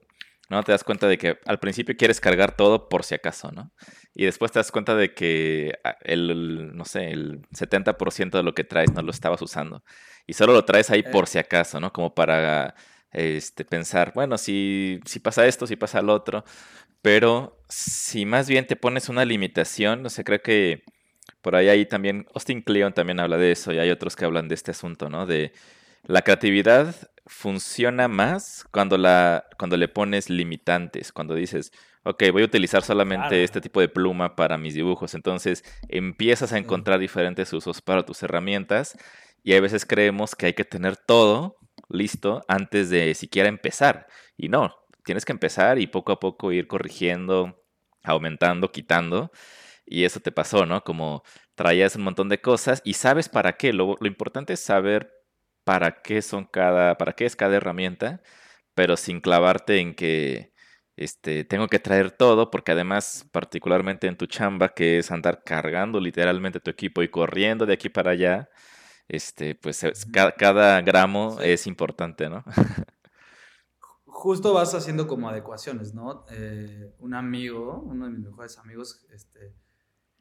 ¿no? Te das cuenta de que al principio quieres cargar todo por si acaso, ¿no? Y después te das cuenta de que ah, el, no sé, el 70% de lo que traes no lo estabas usando. Y solo lo traes ahí por si acaso, ¿no? Como para este, pensar, bueno, si, si pasa esto, si pasa lo otro. Pero si más bien te pones una limitación, no sé, creo que por ahí hay también, Austin Kleon también habla de eso y hay otros que hablan de este asunto, ¿no? De la creatividad funciona más cuando, la, cuando le pones limitantes, cuando dices, ok, voy a utilizar solamente este tipo de pluma para mis dibujos. Entonces empiezas a encontrar diferentes usos para tus herramientas y a veces creemos que hay que tener todo listo antes de siquiera empezar. Y no, tienes que empezar y poco a poco ir corrigiendo, aumentando, quitando. Y eso te pasó, ¿no? Como traías un montón de cosas y sabes para qué. Lo, lo importante es saber para qué son cada, para qué es cada herramienta, pero sin clavarte en que este, tengo que traer todo, porque además, particularmente en tu chamba, que es andar cargando literalmente tu equipo y corriendo de aquí para allá, este, pues es- Ujú. ca- cada gramo Sí. es importante, ¿no? Justo vas haciendo como adecuaciones, ¿no? Eh, un amigo, uno de mis mejores amigos, este,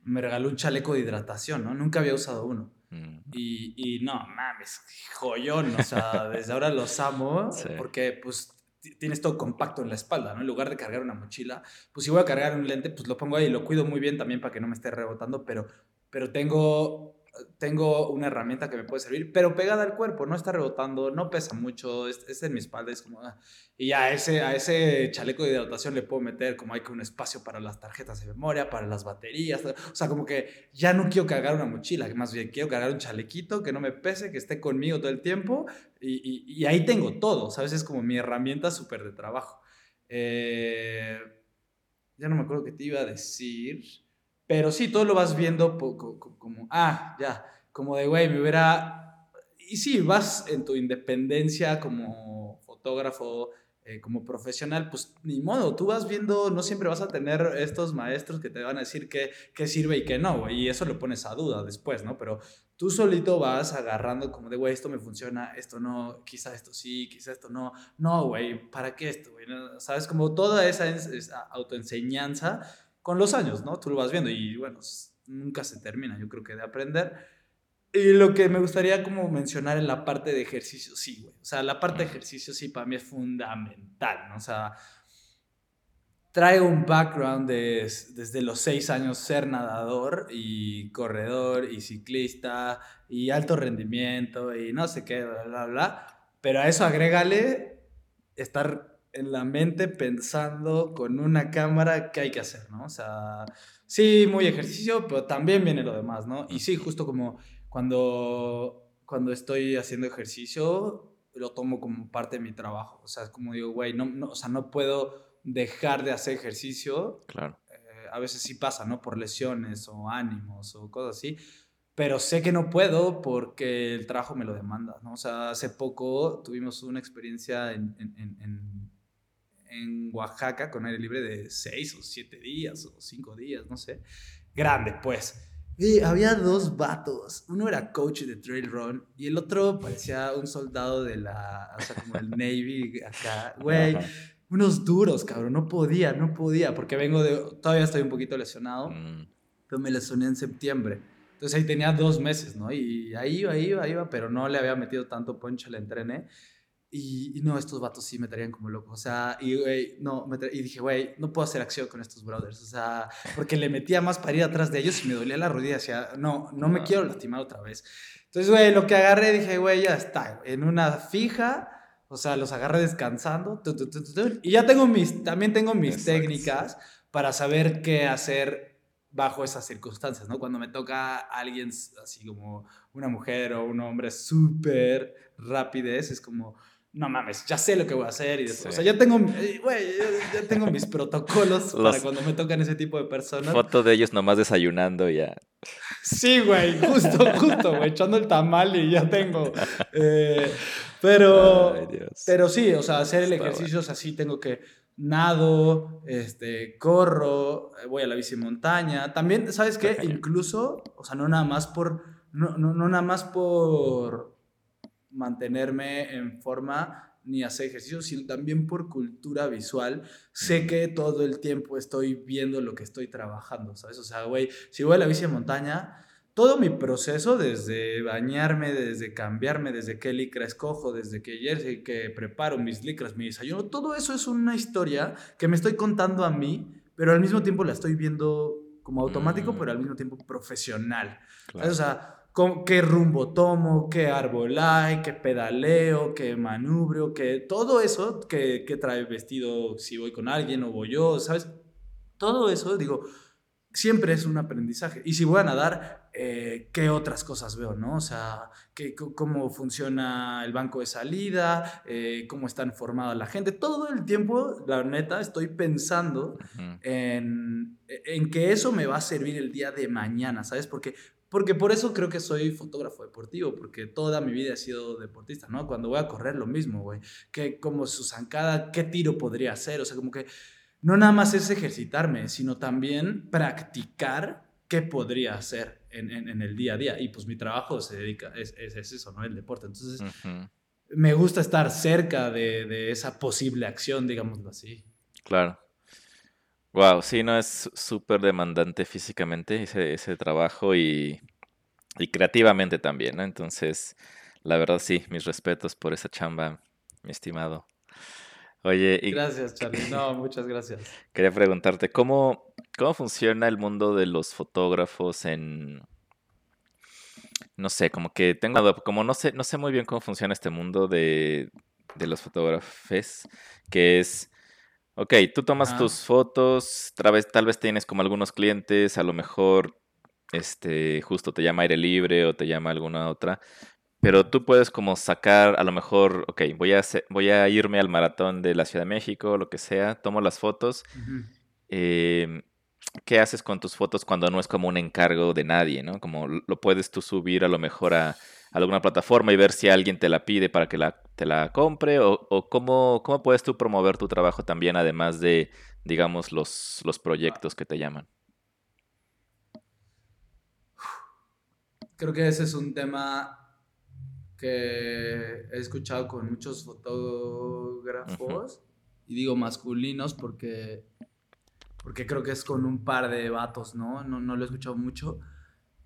me regaló un chaleco de hidratación, ¿no? Nunca había usado uno. Mm, Y, y no, mames, joyón, o sea, desde ahora los amo Sí. porque pues ti- tienes todo compacto en la espalda, ¿no? En lugar de cargar una mochila, pues si voy a cargar un lente, pues lo pongo ahí y lo cuido muy bien también para que no me esté rebotando, pero, pero tengo, tengo una herramienta que me puede servir, pero pegada al cuerpo, no está rebotando, no pesa mucho, es, es en mi espalda, es como... ah. Y a ese, a ese chaleco de hidratación le puedo meter como hay que un espacio para las tarjetas de memoria, para las baterías. O sea, como que ya no quiero cargar una mochila, que más bien quiero cargar un chalequito que no me pese, que esté conmigo todo el tiempo. Y, y- ahí tengo todo, ¿sabes? Es como mi herramienta súper de trabajo. Eh, ya no me acuerdo qué te iba a decir. Pero sí, todo lo vas viendo po- co- co- como, ah, ya, como de, güey, me hubiera... Y sí, vas en tu independencia como fotógrafo, eh, como profesional, pues ni modo, tú vas viendo, no siempre vas a tener estos maestros que te van a decir qué, qué sirve y qué no, güey, y eso lo pones a duda después, ¿no? Pero tú solito vas agarrando como de, güey, esto me funciona, esto no, quizá esto sí, quizá esto no, no, güey, ¿para qué esto, güey? ¿Sabes? Como toda esa, esa autoenseñanza con los años, ¿no? Tú lo vas viendo y bueno, nunca se termina, yo creo que de aprender. Y lo que me gustaría como mencionar en la parte de ejercicio, sí, güey. O sea, la parte de ejercicio sí para mí es fundamental, ¿no? O sea, traigo un background de, desde los seis años ser nadador y corredor y ciclista y alto rendimiento y no sé qué, bla, bla, bla. Pero a eso agrégale estar en la mente pensando con una cámara qué hay que hacer, ¿no? O sea, sí, muy ejercicio, pero también viene lo demás, ¿no? Y sí, justo como cuando, cuando estoy haciendo ejercicio, lo tomo como parte de mi trabajo. O sea, es como digo, güey, no, no, o sea, no puedo dejar de hacer ejercicio. Claro. Eh, a veces sí pasa, ¿no? Por lesiones o ánimos o cosas así. Pero sé que no puedo porque el trabajo me lo demanda, ¿no? O sea, hace poco tuvimos una experiencia en, en, en, en, Oaxaca con aire libre de seis o siete días o cinco días, no sé. Grande, pues. Y había dos vatos. Uno era coach de trail run y el otro parecía un soldado de la, o sea, como el Navy acá. Güey, unos duros, cabrón. No podía, no podía, porque vengo de, todavía estoy un poquito lesionado, mm. pero me lesioné en septiembre. Entonces ahí tenía dos meses, ¿no? Y ahí iba, ahí iba, ahí iba, pero no le había metido tanto poncho al entrené. Y, no, estos vatos sí me traían como loco. O sea, y, güey, no, y dije, güey, no puedo hacer acción con estos brothers. O sea, porque le metía más para ir atrás de ellos y me dolía la rodilla. Decía, no, no me quiero lastimar otra vez. Entonces, güey, lo que agarré, dije, güey, ya está. En una fija, o sea, los agarré descansando. y ya tengo mis, también tengo mis técnicas para saber qué hacer bajo esas circunstancias, ¿no? Cuando me toca alguien así como una mujer o un hombre súper rapidez, es como no mames, ya sé lo que voy a hacer. Y después, O sea, ya tengo, eh, ya tengo mis protocolos para cuando me tocan ese tipo de personas. Foto de ellos nomás desayunando ya. Sí, güey, justo, justo, güey, echando el tamal y ya tengo. Eh, pero, pero sí, o sea, hacer el ejercicio, es así tengo que nado, este, corro, eh, voy a la bici montaña. También, ¿sabes qué? Incluso, o sea, no nada más por, no, no, no nada más por mantenerme en forma ni hacer ejercicio, sino también por cultura visual. Sé que todo el tiempo estoy viendo lo que estoy trabajando, ¿sabes? O sea, güey, si voy a la bici de montaña, todo mi proceso, desde bañarme, desde cambiarme, desde qué licra escojo, desde que jersey, que preparo mis licras, mi desayuno, todo eso es una historia que me estoy contando a mí, pero al mismo tiempo la estoy viendo como automático, mm. pero al mismo tiempo profesional. O sea, qué rumbo tomo, qué árbol hay, qué pedaleo, qué manubrio, qué todo eso que, trae vestido si voy con alguien o voy yo, ¿sabes? Todo eso, digo, siempre es un aprendizaje. Y si voy a nadar, eh, ¿qué otras cosas veo, no? O sea, cómo funciona el banco de salida, eh, cómo está informada la gente. Todo el tiempo, la neta, estoy pensando en, en que eso me va a servir el día de mañana, ¿sabes? Porque porque por eso creo que soy fotógrafo deportivo, porque toda mi vida he sido deportista, ¿no? Cuando voy a correr, lo mismo, güey. Que como su zancada, ¿qué tiro podría hacer? O sea, como que no nada más es ejercitarme, sino también practicar qué podría hacer en, en, el día a día. Y pues mi trabajo se dedica, es, es, eso, ¿no? El deporte. Entonces, me gusta estar cerca de, de esa posible acción, digámoslo así. Claro. Wow, sí, no es súper demandante físicamente ese, ese trabajo y, y creativamente también, ¿no? Entonces, la verdad sí, mis respetos por esa chamba, mi estimado. Oye, y Gracias, Charlie. No, muchas gracias. quería preguntarte, ¿cómo, cómo funciona el mundo de los fotógrafos en... No sé, como que tengo, como no sé, no sé muy bien cómo funciona este mundo de, de los fotógrafos, que es Ok, tú tomas tus fotos, tal vez, tal vez tienes como algunos clientes, a lo mejor este, justo te llama aire libre o te llama alguna otra, pero tú puedes como sacar, a lo mejor, ok, voy a, voy a irme al maratón de la Ciudad de México, lo que sea, tomo las fotos. Em, ¿Qué haces con tus fotos cuando no es como un encargo de nadie, ¿no? Como lo puedes tú subir a lo mejor a alguna plataforma y ver si alguien te la pide para que la, te la compre o, cómo, cómo, puedes tú promover tu trabajo también además de, digamos, los, los proyectos que te llaman. Creo que ese es un tema que he escuchado con muchos fotógrafos y digo masculinos porque porque creo que es con un par de vatos, ¿no? No, no lo he escuchado mucho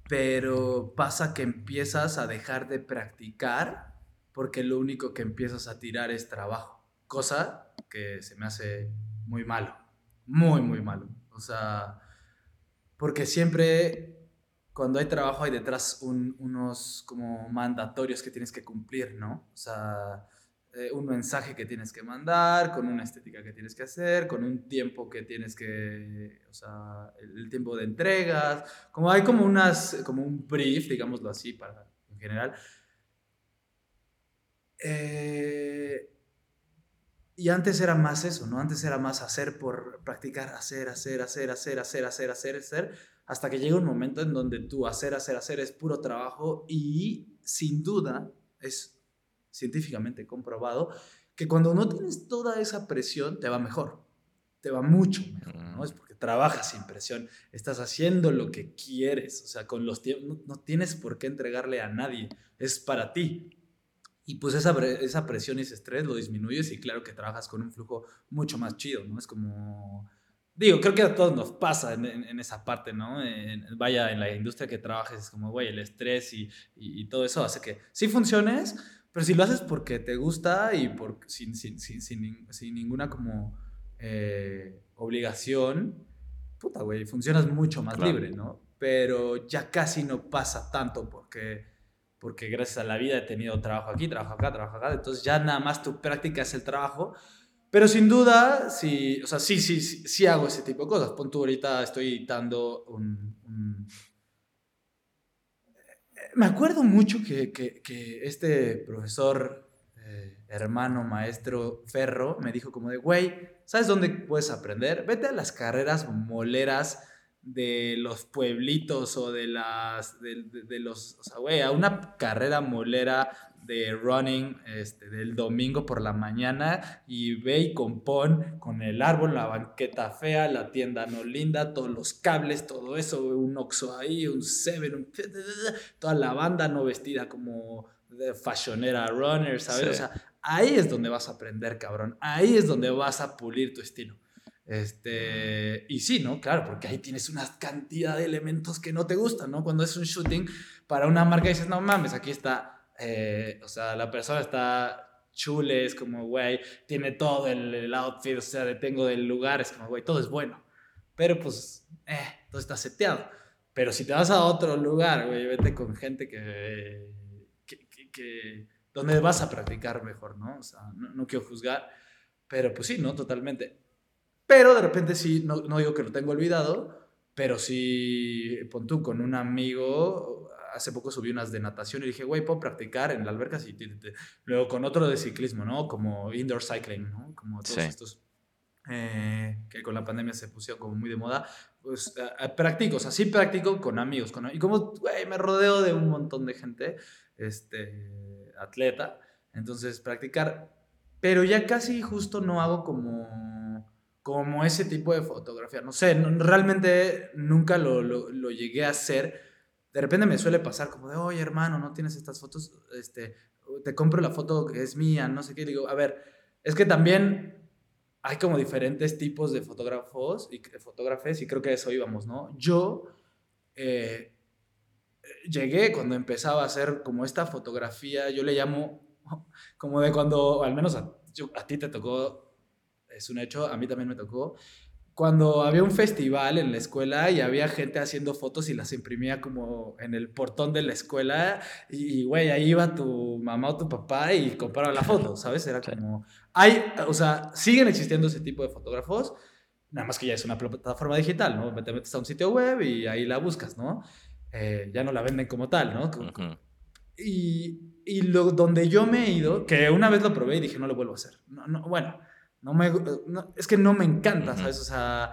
pero pasa que empiezas a dejar de practicar porque lo único que empiezas a tirar es trabajo, cosa que se me hace muy malo, muy, muy malo. O sea, porque siempre cuando hay trabajo hay detrás unos como mandatorios que tienes que cumplir, ¿no? O sea, eh, un mensaje que tienes que mandar, con una estética que tienes que hacer, con un tiempo que tienes que, o sea, el, tiempo de entregas, como hay como unas, como un brief, digámoslo así, para, en general. Eh, y antes era más eso, ¿no? Antes era más hacer por practicar, hacer, hacer, hacer, hacer, hacer, hacer, hacer, hacer, hasta que llega un momento en donde tú hacer, hacer, hacer es puro trabajo y sin duda es científicamente comprobado que cuando no tienes toda esa presión, te va mejor. Te va mucho mejor, ¿no? Es porque trabajas sin presión, estás haciendo lo que quieres, o sea, con los tiempos, no, tienes por qué entregarle a nadie, es para ti. Y pues esa, esa presión y ese estrés lo disminuyes y claro que trabajas con un flujo mucho más chido, ¿no? Es como Digo, creo que a todos nos pasa en, esa parte, ¿no? vaya, en la industria que trabajes, es como, güey, el estrés y, y, todo eso hace que sí funciones, pero si lo haces porque te gusta y por, sin, sin, sin, sin ninguna como eh, obligación, puta, güey, funcionas mucho más libre, ¿no? Pero ya casi no pasa tanto porque, porque gracias a la vida he tenido trabajo aquí, trabajo acá, trabajo acá, entonces ya nada más tu práctica es el trabajo pero sin duda, sí, o sea, sí, sí, sí, hago ese tipo de cosas. Pon tú ahorita estoy dando un... Me acuerdo mucho que, que, este profesor, eh, hermano, maestro Ferro, me dijo como de, güey, ¿sabes dónde puedes aprender? Vete a las carreras moleras de los pueblitos o de las, de, de los, o sea, güey, a una carrera molera de running este, del domingo por la mañana y ve y compón con el árbol, la banqueta fea, la tienda no linda, todos los cables, todo eso, un Oxxo ahí, un Seven, toda la banda no vestida como de fashionera runner, ¿sabes? O sea, ahí es donde vas a aprender, cabrón. Ahí es donde vas a pulir tu estilo. Este, y sí, ¿no? Claro, porque ahí tienes una cantidad de elementos que no te gustan, ¿no? Cuando es un shooting para una marca dices, no mames, aquí está eh, o sea, la persona está chule, es como, güey, tiene todo el, outfit, o sea, tengo del lugar, es como, güey, todo es bueno. Pero pues, eh, todo está seteado. Pero si te vas a otro lugar, güey, vete con gente que, que, que, donde vas a practicar mejor, ¿no? O sea, no, no, quiero juzgar, pero pues sí, ¿no? Totalmente. Pero de repente sí, no, no digo que lo tengo olvidado, pero sí, pon tú con un amigo, hace poco subí unas de natación y dije, güey, puedo practicar en la alberca. Sí, Luego con otro de ciclismo, ¿no? Como indoor cycling, ¿no? Como todos estos eh, que con la pandemia se pusieron como muy de moda. Pues practico, o sea, sí practico con amigos. Con, y como, güey, me rodeo de un montón de gente, este, atleta. Entonces, practicar. Pero ya casi justo no hago como, como ese tipo de fotografía. No sé, realmente nunca lo, lo, lo llegué a hacer de repente me suele pasar como de, oye hermano, no tienes estas fotos, este, te compro la foto que es mía, no sé qué. Digo, a ver, es que también hay como diferentes tipos de fotógrafos y fotógrafes y creo que a eso íbamos, ¿no? Yo eh, llegué cuando empezaba a hacer como esta fotografía, yo le llamo como de cuando, al menos a, a ti te tocó, es un hecho, a mí también me tocó, cuando había un festival en la escuela y había gente haciendo fotos y las imprimía como en el portón de la escuela y, güey, ahí iba tu mamá o tu papá y compraba la foto, ¿sabes? Era como... Hay, o sea, siguen existiendo ese tipo de fotógrafos, nada más que ya es una plataforma digital, ¿no? Te metes a un sitio web y ahí la buscas, ¿no? Eh, ya no la venden como tal, ¿no? Y, y lo, donde yo me he ido, que una vez lo probé y dije, no lo vuelvo a hacer. No, no, bueno no me, es que no me encanta, ¿sabes? O sea,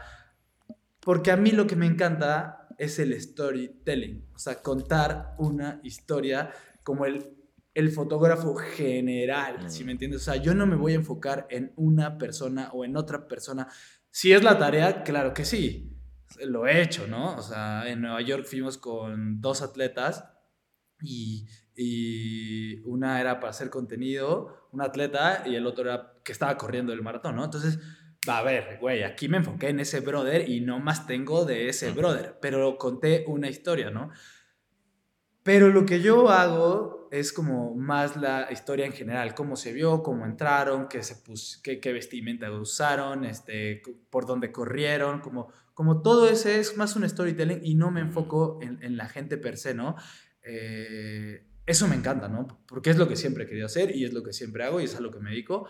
porque a mí lo que me encanta es el storytelling, o sea, contar una historia como el, el fotógrafo general, si me entiendes? O sea, yo no me voy a enfocar en una persona o en otra persona. Si es la tarea, claro que sí, lo he hecho, ¿no? O sea, en Nueva York fuimos con dos atletas y, y una era para hacer contenido, un atleta, y el otro era que estaba corriendo el maratón, ¿no? Entonces, va a ver, güey, aquí me enfoqué en ese brother y no más tengo de ese brother, pero conté una historia, ¿no? Pero lo que yo hago es como más la historia en general, cómo se vio, cómo entraron, qué, se qué, qué, vestimenta usaron, este, por dónde corrieron, como, como todo ese es más un storytelling y no me enfoco en, en la gente per se, ¿no? Eh, eso me encanta, ¿no? Porque es lo que siempre he querido hacer y es lo que siempre hago y es a lo que me dedico.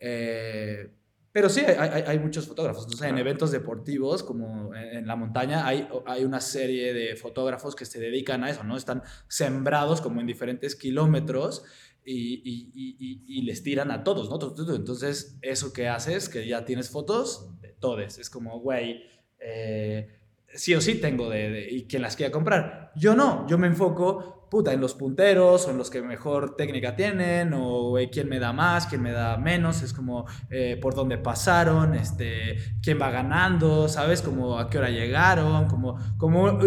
Eh, pero sí, hay, hay, muchos fotógrafos. ¿no? en eventos deportivos, como en, la montaña, hay, hay una serie de fotógrafos que se dedican a eso, ¿no? Están sembrados como en diferentes kilómetros y, y, y, les tiran a todos, ¿no? Entonces, eso que haces, que ya tienes fotos de todos. Es como, güey, eh, sí o sí tengo de, y quien las quiera comprar. Yo no, yo me enfoco puta, en los punteros, o en los que mejor técnica tienen, o eh, quién me da más, quién me da menos, es como eh, por dónde pasaron, este, quién va ganando, ¿sabes? Como a qué hora llegaron, como, como,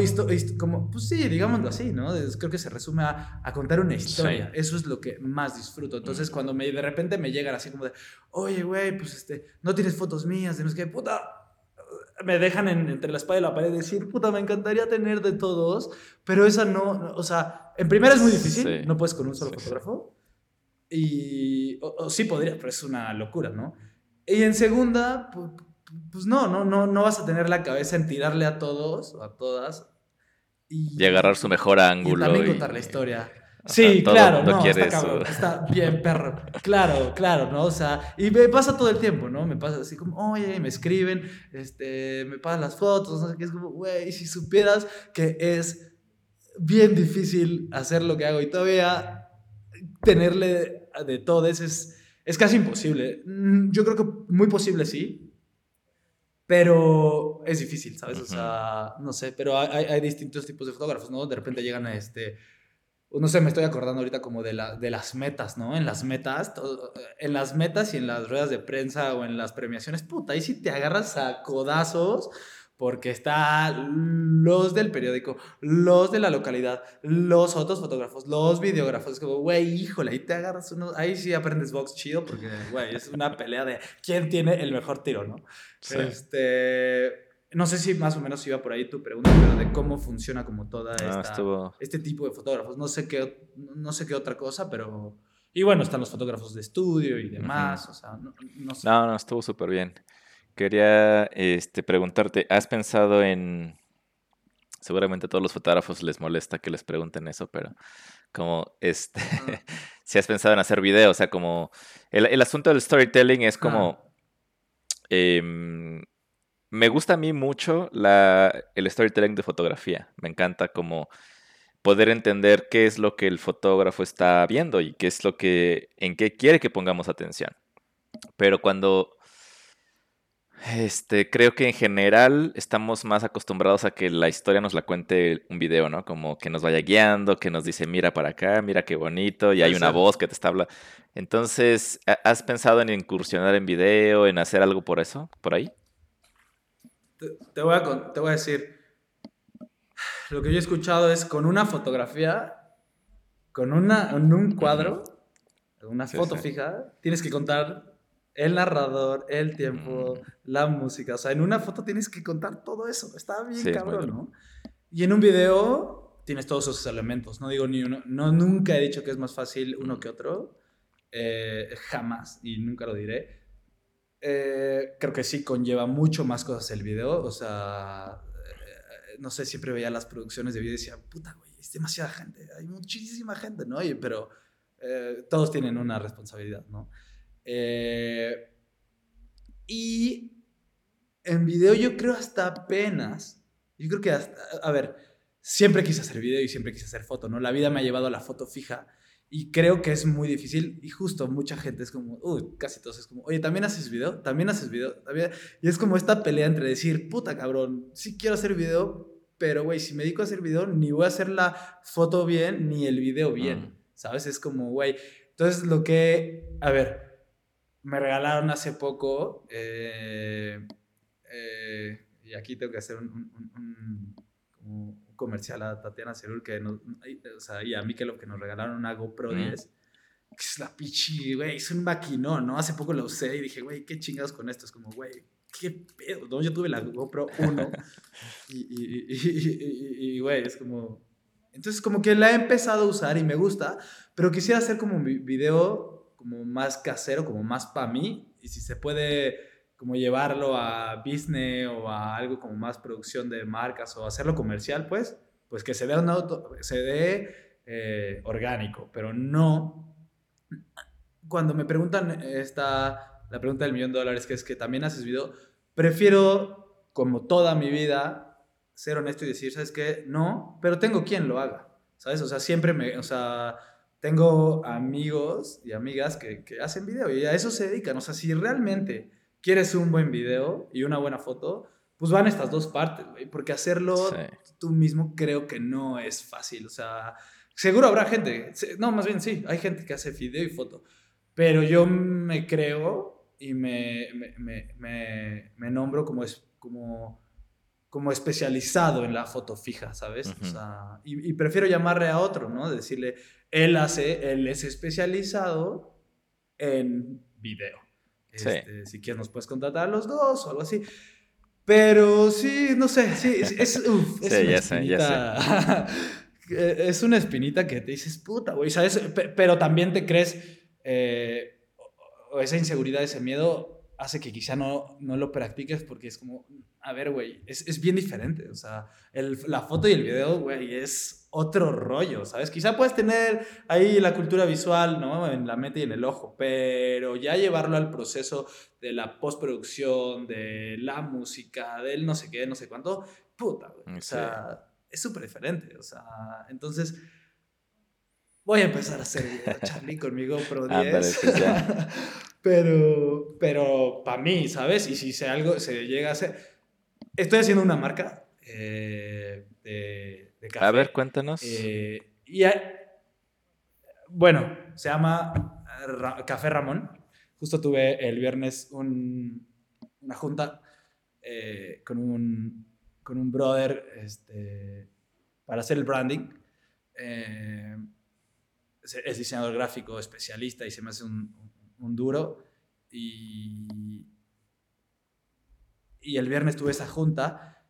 como pues sí, digámoslo así, ¿no? creo que se resume a, a contar una historia, eso es lo que más disfruto. Entonces, cuando me, de repente me llegan así como de, oye, güey, pues este, no tienes fotos mías, de no sé puta, me dejan entre la espada y la pared decir, puta, me encantaría tener de todos, pero esa no, o sea, en primera es muy difícil, no puedes con un solo fotógrafo. Y, o, sí podría, pero es una locura, ¿no? Y en segunda, pues, pues, no, no, no, no vas a tener la cabeza en tirarle a todos o a todas. Y, agarrar su mejor ángulo. Y también contar la historia. Sí, claro, no, está, está bien, perro. Claro, claro, ¿no? O sea, y me pasa todo el tiempo, ¿no? Me pasa así como, oye, me escriben, este, me pasan las fotos, no sé qué, es como, güey, si supieras que es bien difícil hacer lo que hago y todavía tenerle de todo es, es casi imposible. Mm, yo creo que muy posible sí, pero es difícil, ¿sabes? O sea, no sé, pero hay, hay distintos tipos de fotógrafos, ¿no? De repente llegan a este no sé, me estoy acordando ahorita como de, la, de las metas, ¿no? En las metas, en las metas y en las ruedas de prensa o en las premiaciones, puta, ahí sí te agarras a codazos porque está los del periódico, los de la localidad, los otros fotógrafos, los videógrafos. Es como, güey, híjole, ahí te agarras uno, ahí sí aprendes box chido porque, güey, es una pelea de quién tiene el mejor tiro, ¿no? Este no sé si más o menos iba por ahí tu pregunta, pero de cómo funciona como toda esta, este tipo de fotógrafos. No sé, qué, no sé qué otra cosa, pero... Y bueno, están los fotógrafos de estudio y demás, o sea, no, no sé. No, no, estuvo súper bien. Quería este, preguntarte, ¿has pensado en... Seguramente a todos los fotógrafos les molesta que les pregunten eso, pero como este, si has pensado en hacer video, o sea, como el, el asunto del storytelling es como, em, me gusta a mí mucho la, el storytelling de fotografía. Me encanta como poder entender qué es lo que el fotógrafo está viendo y qué es lo que, en qué quiere que pongamos atención. Pero cuando, este, creo que en general estamos más acostumbrados a que la historia nos la cuente un video, ¿no? Como que nos vaya guiando, que nos dice, mira para acá, mira qué bonito, y hay una voz que te está hablando. Entonces, ¿has pensado en incursionar en video, en hacer algo por eso, por ahí? Te, voy a, te voy a decir, lo que yo he escuchado es con una fotografía, con una, un cuadro, una foto fija, tienes que contar el narrador, el tiempo, la música. O sea, en una foto tienes que contar todo eso. Está bien cabrón, ¿no? Y en un video tienes todos esos elementos. No digo ni uno, no, nunca he dicho que es más fácil uno que otro. Eh, jamás, y nunca lo diré. Eh, creo que sí conlleva mucho más cosas el video. O sea, eh, no sé, siempre veía las producciones de video y decía, puta, güey, es demasiada gente, hay muchísima gente, ¿no? Oye, pero eh, todos tienen una responsabilidad, ¿no? y en video yo creo hasta apenas, yo creo que hasta, a ver, siempre quise hacer video y siempre quise hacer foto, ¿no? La vida me ha llevado a la foto fija y creo que es muy difícil y justo mucha gente es como, uy, casi todos es como, oye, ¿también haces video? ¿También haces video? ¿También? Y es como esta pelea entre decir, puta cabrón, sí quiero hacer video, pero güey, si me dedico a hacer video, ni voy a hacer la foto bien, ni el video bien, ¿sabes? Es como, güey. Entonces lo que, a ver, me regalaron hace poco, eh, eh, y aquí tengo que hacer un, un comercial a Tatiana Cerul que nos, o sea, y a mí que lo que nos regalaron una GoPro 10. Que es la pichi, güey, es un maquinón, ¿no? Hace poco la usé y dije, güey, qué chingados con esto. Es como, güey, qué pedo, ¿no? Yo tuve la GoPro 1 y, güey, es como... Entonces como que la he empezado a usar y me gusta, pero quisiera hacer como un video como más casero, como más para mí, y si se puede como llevarlo a business o a algo como más producción de marcas o hacerlo comercial, pues, pues que se vea, se ve eh, orgánico, pero no. Cuando me preguntan esta, la pregunta del millón de dólares, que es que también haces video, prefiero, como toda mi vida, ser honesto y decir, ¿sabes qué? No, pero tengo quien lo haga, ¿sabes? O sea, siempre me, o sea, tengo amigos y amigas que, que hacen video y a eso se dedican, o sea, si realmente quieres un buen video y una buena foto, pues van estas dos partes, güey, porque hacerlo Sí. tú mismo creo que no es fácil, o sea, seguro habrá gente, no, más bien sí, hay gente que hace video y foto, pero yo me creo y me, me, me, me- nombro como, es, como, como especializado en la foto fija, ¿sabes? O Ujú. sea, y, y prefiero llamarle a otro, ¿no? Decirle, él hace, él es especializado en video. Sí. Este, Si quieres nos puedes contratar a los dos o algo así. Pero sí, no sé, sí, es, es, uf, es Sí, una ya sé, ya espinita. Eh, es una espinita que te dices, puta, güey, ¿sabes? Pe- Pero también te crees, eh, esa inseguridad, ese miedo, hace que quizá no, no lo practiques porque es como, a ver, güey, es, es bien diferente. O sea, el- la foto y el video, güey, es otro rollo, ¿sabes? Quizá puedes tener ahí la cultura visual, ¿no? En la mente y en el ojo, pero ya llevarlo al proceso de la postproducción, de la música, del no sé qué, no sé cuánto, puta, güey. O Sí. sea, es súper diferente. O sea, entonces voy a empezar a hacer video, Charlie, conmigo Pro 10. Ándale, pues ya. pero, pero para mí, ¿sabes? Y si se algo se llega a hacer. Estoy haciendo una marca eh, de, de café. A ver, cuéntanos. Eh, y hay- bueno, se llama Ra- Café Ramón. Justo tuve el viernes un- una junta eh, con, un, con un brother este, para hacer el branding. Eh, es, es diseñador gráfico especialista y se me hace un, un duro. Y, y el viernes tuve esa junta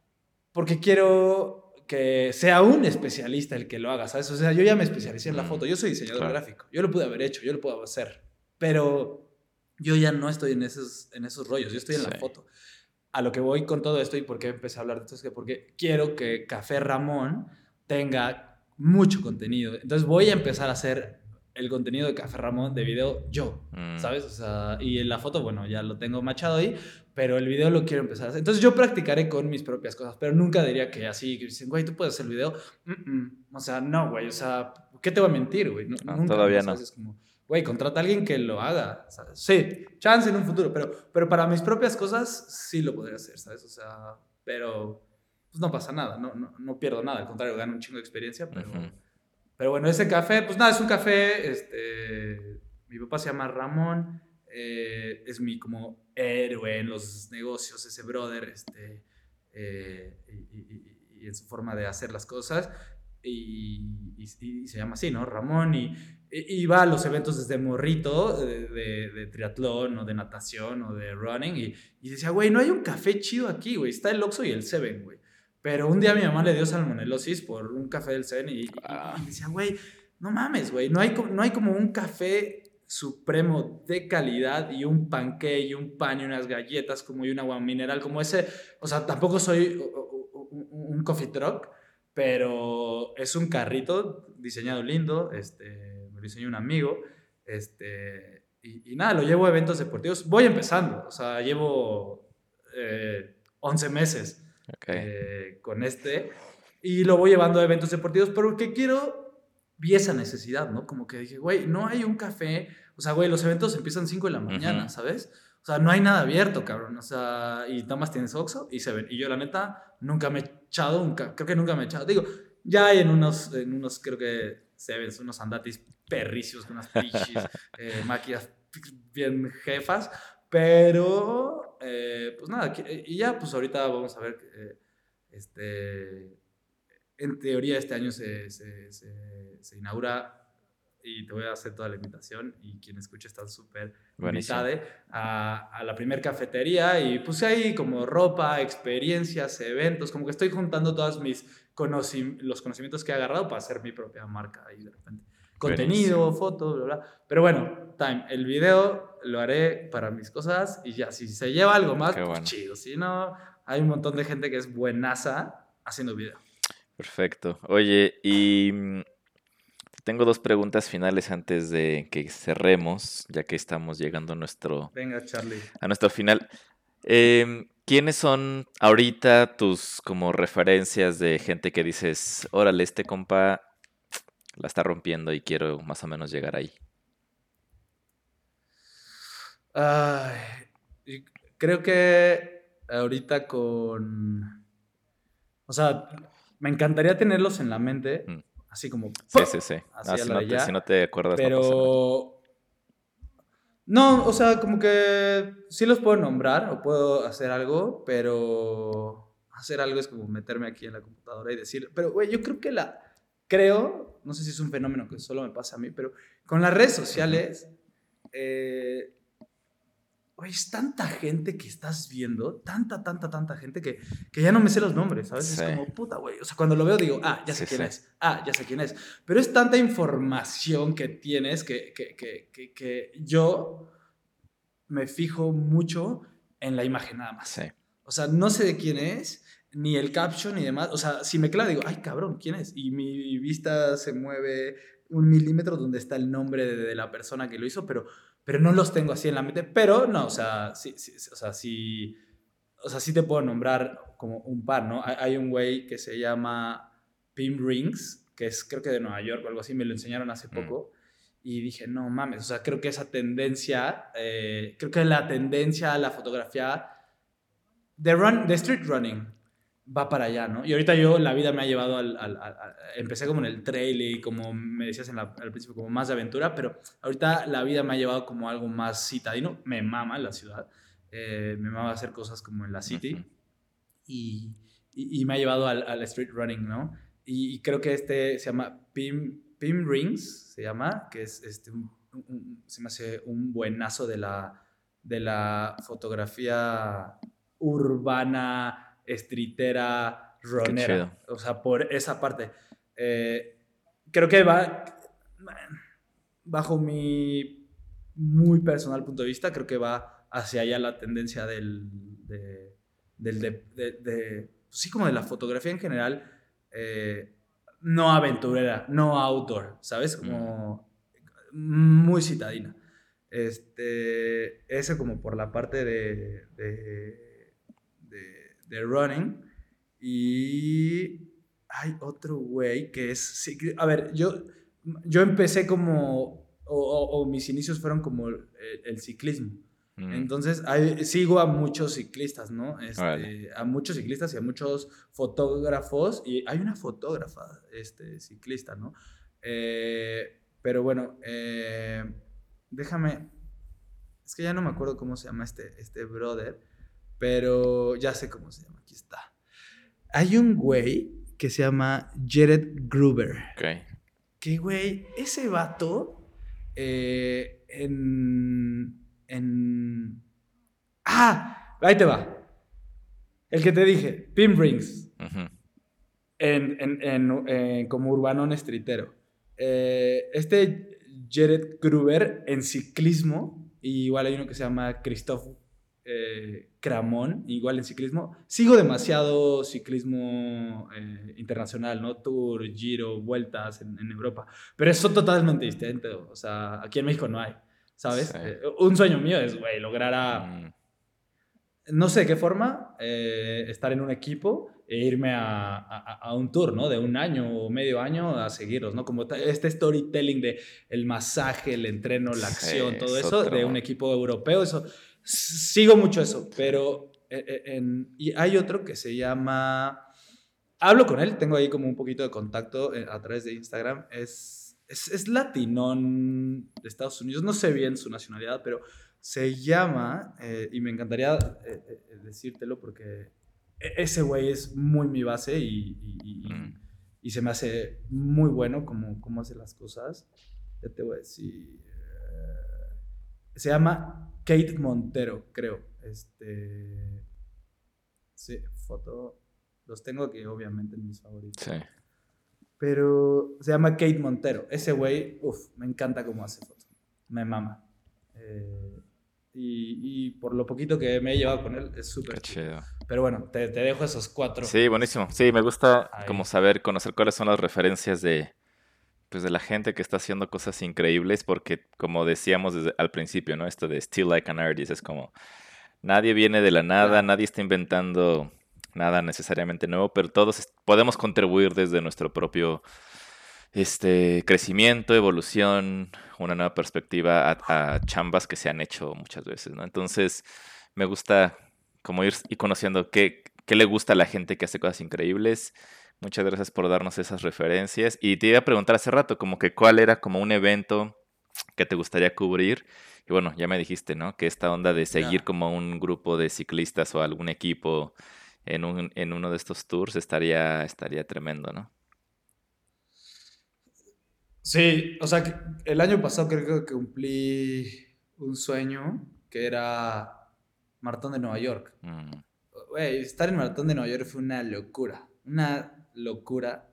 porque quiero que sea un especialista el que lo haga, ¿sabes? O sea, yo ya me especialicé en la Mm, foto, yo soy diseñador claro. gráfico, yo lo pude haber hecho, yo lo puedo hacer, pero yo ya no estoy en esos, en esos rollos, yo estoy en la foto. A lo que voy con todo esto y por qué empecé a hablar de esto es que porque quiero que Café Ramón tenga mucho contenido. Entonces voy a empezar a hacer el contenido de Café Ramón de video yo, Mm, ¿sabes? O sea, y en la foto, bueno, ya lo tengo machado ahí, pero el video lo quiero empezar a hacer. Entonces yo practicaré con mis propias cosas, pero nunca diría que así, que dicen, güey, tú puedes hacer el video. Mm, mm. O sea, no, güey, o sea, ¿qué te voy a mentir, güey? No, No, nunca, todavía no. Es como, güey, contrata a alguien que lo haga. ¿sabes? Sí, chance en un futuro, pero, pero para mis propias cosas sí lo podría hacer, ¿sabes? O sea, pero pues no pasa nada, no, no, no pierdo nada, al contrario, gano un chingo de experiencia, pero... Pero bueno, ese café, pues nada, es un café, este, mi papá se llama Ramón, eh, es mi como héroe en los negocios, ese brother, este, eh, y, y- y- en su forma de hacer las cosas, y, se llama así, ¿no? Ramón, y va a los eventos desde morrito, de, de- de triatlón, o de natación, o de running, y, y decía, güey, no hay un café chido aquí, güey, está el Oxxo y el Seven, güey. Pero un día mi mamá le dio salmonelosis por un café del Seven y, Ah. y decía, güey, no mames, güey, no hay, no hay como un café supremo de calidad y un panque y un pan y unas galletas como y un agua mineral como ese. O sea, tampoco soy un un coffee truck, pero es un carrito diseñado lindo, este, me lo diseñó un amigo, este, y, y nada, lo llevo a eventos deportivos. Voy empezando, o sea, llevo eh, 11 meses Ok. eh, con este y lo voy llevando a eventos deportivos porque quiero, vi esa necesidad, ¿no? Como que dije, güey, no hay un café, o sea, güey, los eventos empiezan 5 de la mañana, Ujú. ¿sabes? O sea, no hay nada abierto, cabrón, o sea, y nada más tienes Oxxo y se ven. Y yo, la neta, nunca me he echado, un creo que nunca me he echado, digo, ya hay en unos, en unos creo que Sevens, unos andatis perrísimos con unas pichis, eh, máquinas bien jefas, pero, eh, pues nada, que- y ya, pues ahorita vamos a ver, eh, este, en teoría este año se, se, se- se inaugura y te voy a hacer toda la invitación y quien escuche está súper invitada a, a la primer cafetería y puse ahí como ropa, experiencias, eventos, como que estoy juntando todas mis conoci- los conocimientos que he agarrado para hacer mi propia marca ahí de repente. Contenido, Buenísimo. fotos, bla, bla. Pero bueno, time, el video lo haré para mis cosas y ya, si se lleva algo más, pues chido. Si no, hay un montón de gente que es buenaza haciendo video. Perfecto. Oye, y mm, tengo dos preguntas finales antes de que cerremos, ya que estamos llegando a nuestro, Venga, Charlie. a nuestro final. Em, ¿quiénes son ahorita tus como referencias de gente que dices, órale, este compa la está rompiendo y quiero más o menos llegar ahí? Ay, y creo que ahorita con... O sea, me encantaría tenerlos en la mente, Mm. así como... Sí, sí, sí. Así No, a si, no te, ya, si no te acuerdas, no. Pero... No, o sea, como que sí los puedo nombrar o puedo hacer algo, pero hacer algo es como meterme aquí en la computadora y decir, pero güey, yo creo que la, creo, no sé si es un fenómeno que solo me pasa a mí, pero con las redes sociales, eh, güey, es tanta gente que estás viendo, tanta, tanta, tanta gente que, que ya no me sé los nombres, ¿sabes? Sí. Es como, puta, güey, o sea, cuando lo veo digo, ah, ya sé Sí, quién sí. es, ah, ya sé quién es, pero es tanta información que tienes que, que, que, que, que yo me fijo mucho en la imagen nada más. O sea, no sé de quién es, ni el caption ni demás. O sea, si me clavo, digo, ay, cabrón, ¿quién es? Y mi vista se mueve un milímetro donde está el nombre de, de la persona que lo hizo, pero, pero no los tengo así en la mente. Pero no, o sea, sí, sí, o sea, sí, o sea, sí te puedo nombrar como un par, ¿no? Hay, hay un güey que se llama Pim Rings, que es creo que de Nueva York o algo así, me lo enseñaron hace Mm. poco. Y dije, no mames, o sea, creo que esa tendencia, eh, creo que la tendencia a la fotografía de, run, de street running va para allá, ¿no? Y ahorita yo, la vida me ha llevado al... al- al- al- empecé como en el trail y como me decías en la- al principio, como más de aventura, pero ahorita la vida me ha llevado como algo más citadino. Me mama la ciudad, eh, me mama hacer cosas como en la city y, y- y me ha llevado al, al street running, ¿no? Y, y creo que este se llama Pim, Pim Rings, se llama, que es este, un- un- se me hace un buenazo de la, de la fotografía urbana, streetera, ronera. O sea, por esa parte. Eh, creo que va, bajo mi muy personal punto de vista, creo que va hacia allá la tendencia del, de, del de, de- de- pues sí, como de la fotografía en general, eh, no aventurera, no outdoor, ¿sabes? Como muy citadina. Este, ese como por la parte de, de, running. Y hay otro güey que es... A ver, yo, yo empecé como... O, o- o mis inicios fueron como el, el ciclismo. Mm. Entonces, hay- sigo a muchos ciclistas, ¿no? Este, a muchos ciclistas y a muchos fotógrafos. Y hay una fotógrafa este, ciclista, ¿no? Eh, pero bueno, eh, déjame. Es que ya no me acuerdo cómo se llama este, este brother, pero ya sé cómo se llama. Aquí está. Hay un güey que se llama Jared Gruber. Ok. Que, güey, ese vato eh, en, en... Ah, ahí te va. El que te dije, Pim Rings, Ujú. en, en, en, en- como urbanón estritero. Eh, este Jared Gruber en ciclismo, y igual hay uno que se llama Christoph eh, Cramón, igual en ciclismo. Sigo demasiado ciclismo eh, internacional, ¿no? Tour, Giro, vueltas en, en Europa. Pero eso totalmente distinto. O sea, aquí en México no hay, ¿sabes? Sí. Eh, un sueño mío es, güey, lograr a Mm. no sé de qué forma, eh, estar en un equipo e irme a, a- a un tour, ¿no? De un año o medio año a seguirlos, ¿no? Como este storytelling de el masaje, el entreno, la Sí, acción, todo es eso otro. de un equipo europeo, eso. Sigo mucho eso, pero eh, eh, en- y hay otro que se llama... Hablo con él, tengo ahí como un poquito de contacto eh, a través de Instagram. Es, es, es latinón de Estados Unidos, no sé bien su nacionalidad, pero se llama, eh, y me encantaría eh, eh, decírtelo porque e- ese güey es muy mi base y, y- y- y- Mm. y se me hace muy bueno como, como hace las cosas. Ya te voy a decir. Se llama Kate Montero, creo. Este. Sí, foto. Los tengo aquí, obviamente, en mis favoritos. Sí. Pero se llama Kate Montero. Ese güey, uff, me encanta cómo hace fotos. Me mama. Eh, y, y por lo poquito que me he llevado con él, es súper chido. chido. Pero bueno, te, te dejo esos cuatro. Sí, buenísimo. Sí, me gusta Ahí. como saber, conocer cuáles son las referencias de, pues, de la gente que está haciendo cosas increíbles, porque como decíamos desde al principio, ¿no? Esto de Still Like an Artist es como nadie viene de la nada, nadie está inventando nada necesariamente nuevo, pero todos podemos contribuir desde nuestro propio este crecimiento, evolución, una nueva perspectiva a, a chambas que se han hecho muchas veces, ¿no? Entonces, me gusta como ir y conociendo qué, qué le gusta a la gente que hace cosas increíbles. Muchas gracias por darnos esas referencias. Y te iba a preguntar hace rato, como que cuál era como un evento que te gustaría cubrir. Y bueno, ya me dijiste, ¿no? Que esta onda de seguir como un grupo de ciclistas o algún equipo en, un, en uno de estos tours estaría, estaría tremendo, ¿no? Sí, o sea, que el año pasado creo que cumplí un sueño que era Maratón de Nueva York. Mm. estar en Maratón de Nueva York fue una locura, una locura.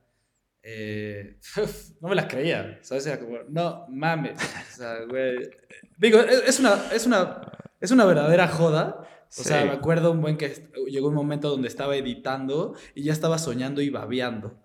Eh, no me las creía, ¿sabes? Era como, no mames. O sea, güey. Digo, es una, es una, es una verdadera joda. O sea, me acuerdo un buen que llegó un momento donde estaba editando y ya estaba soñando y babeando.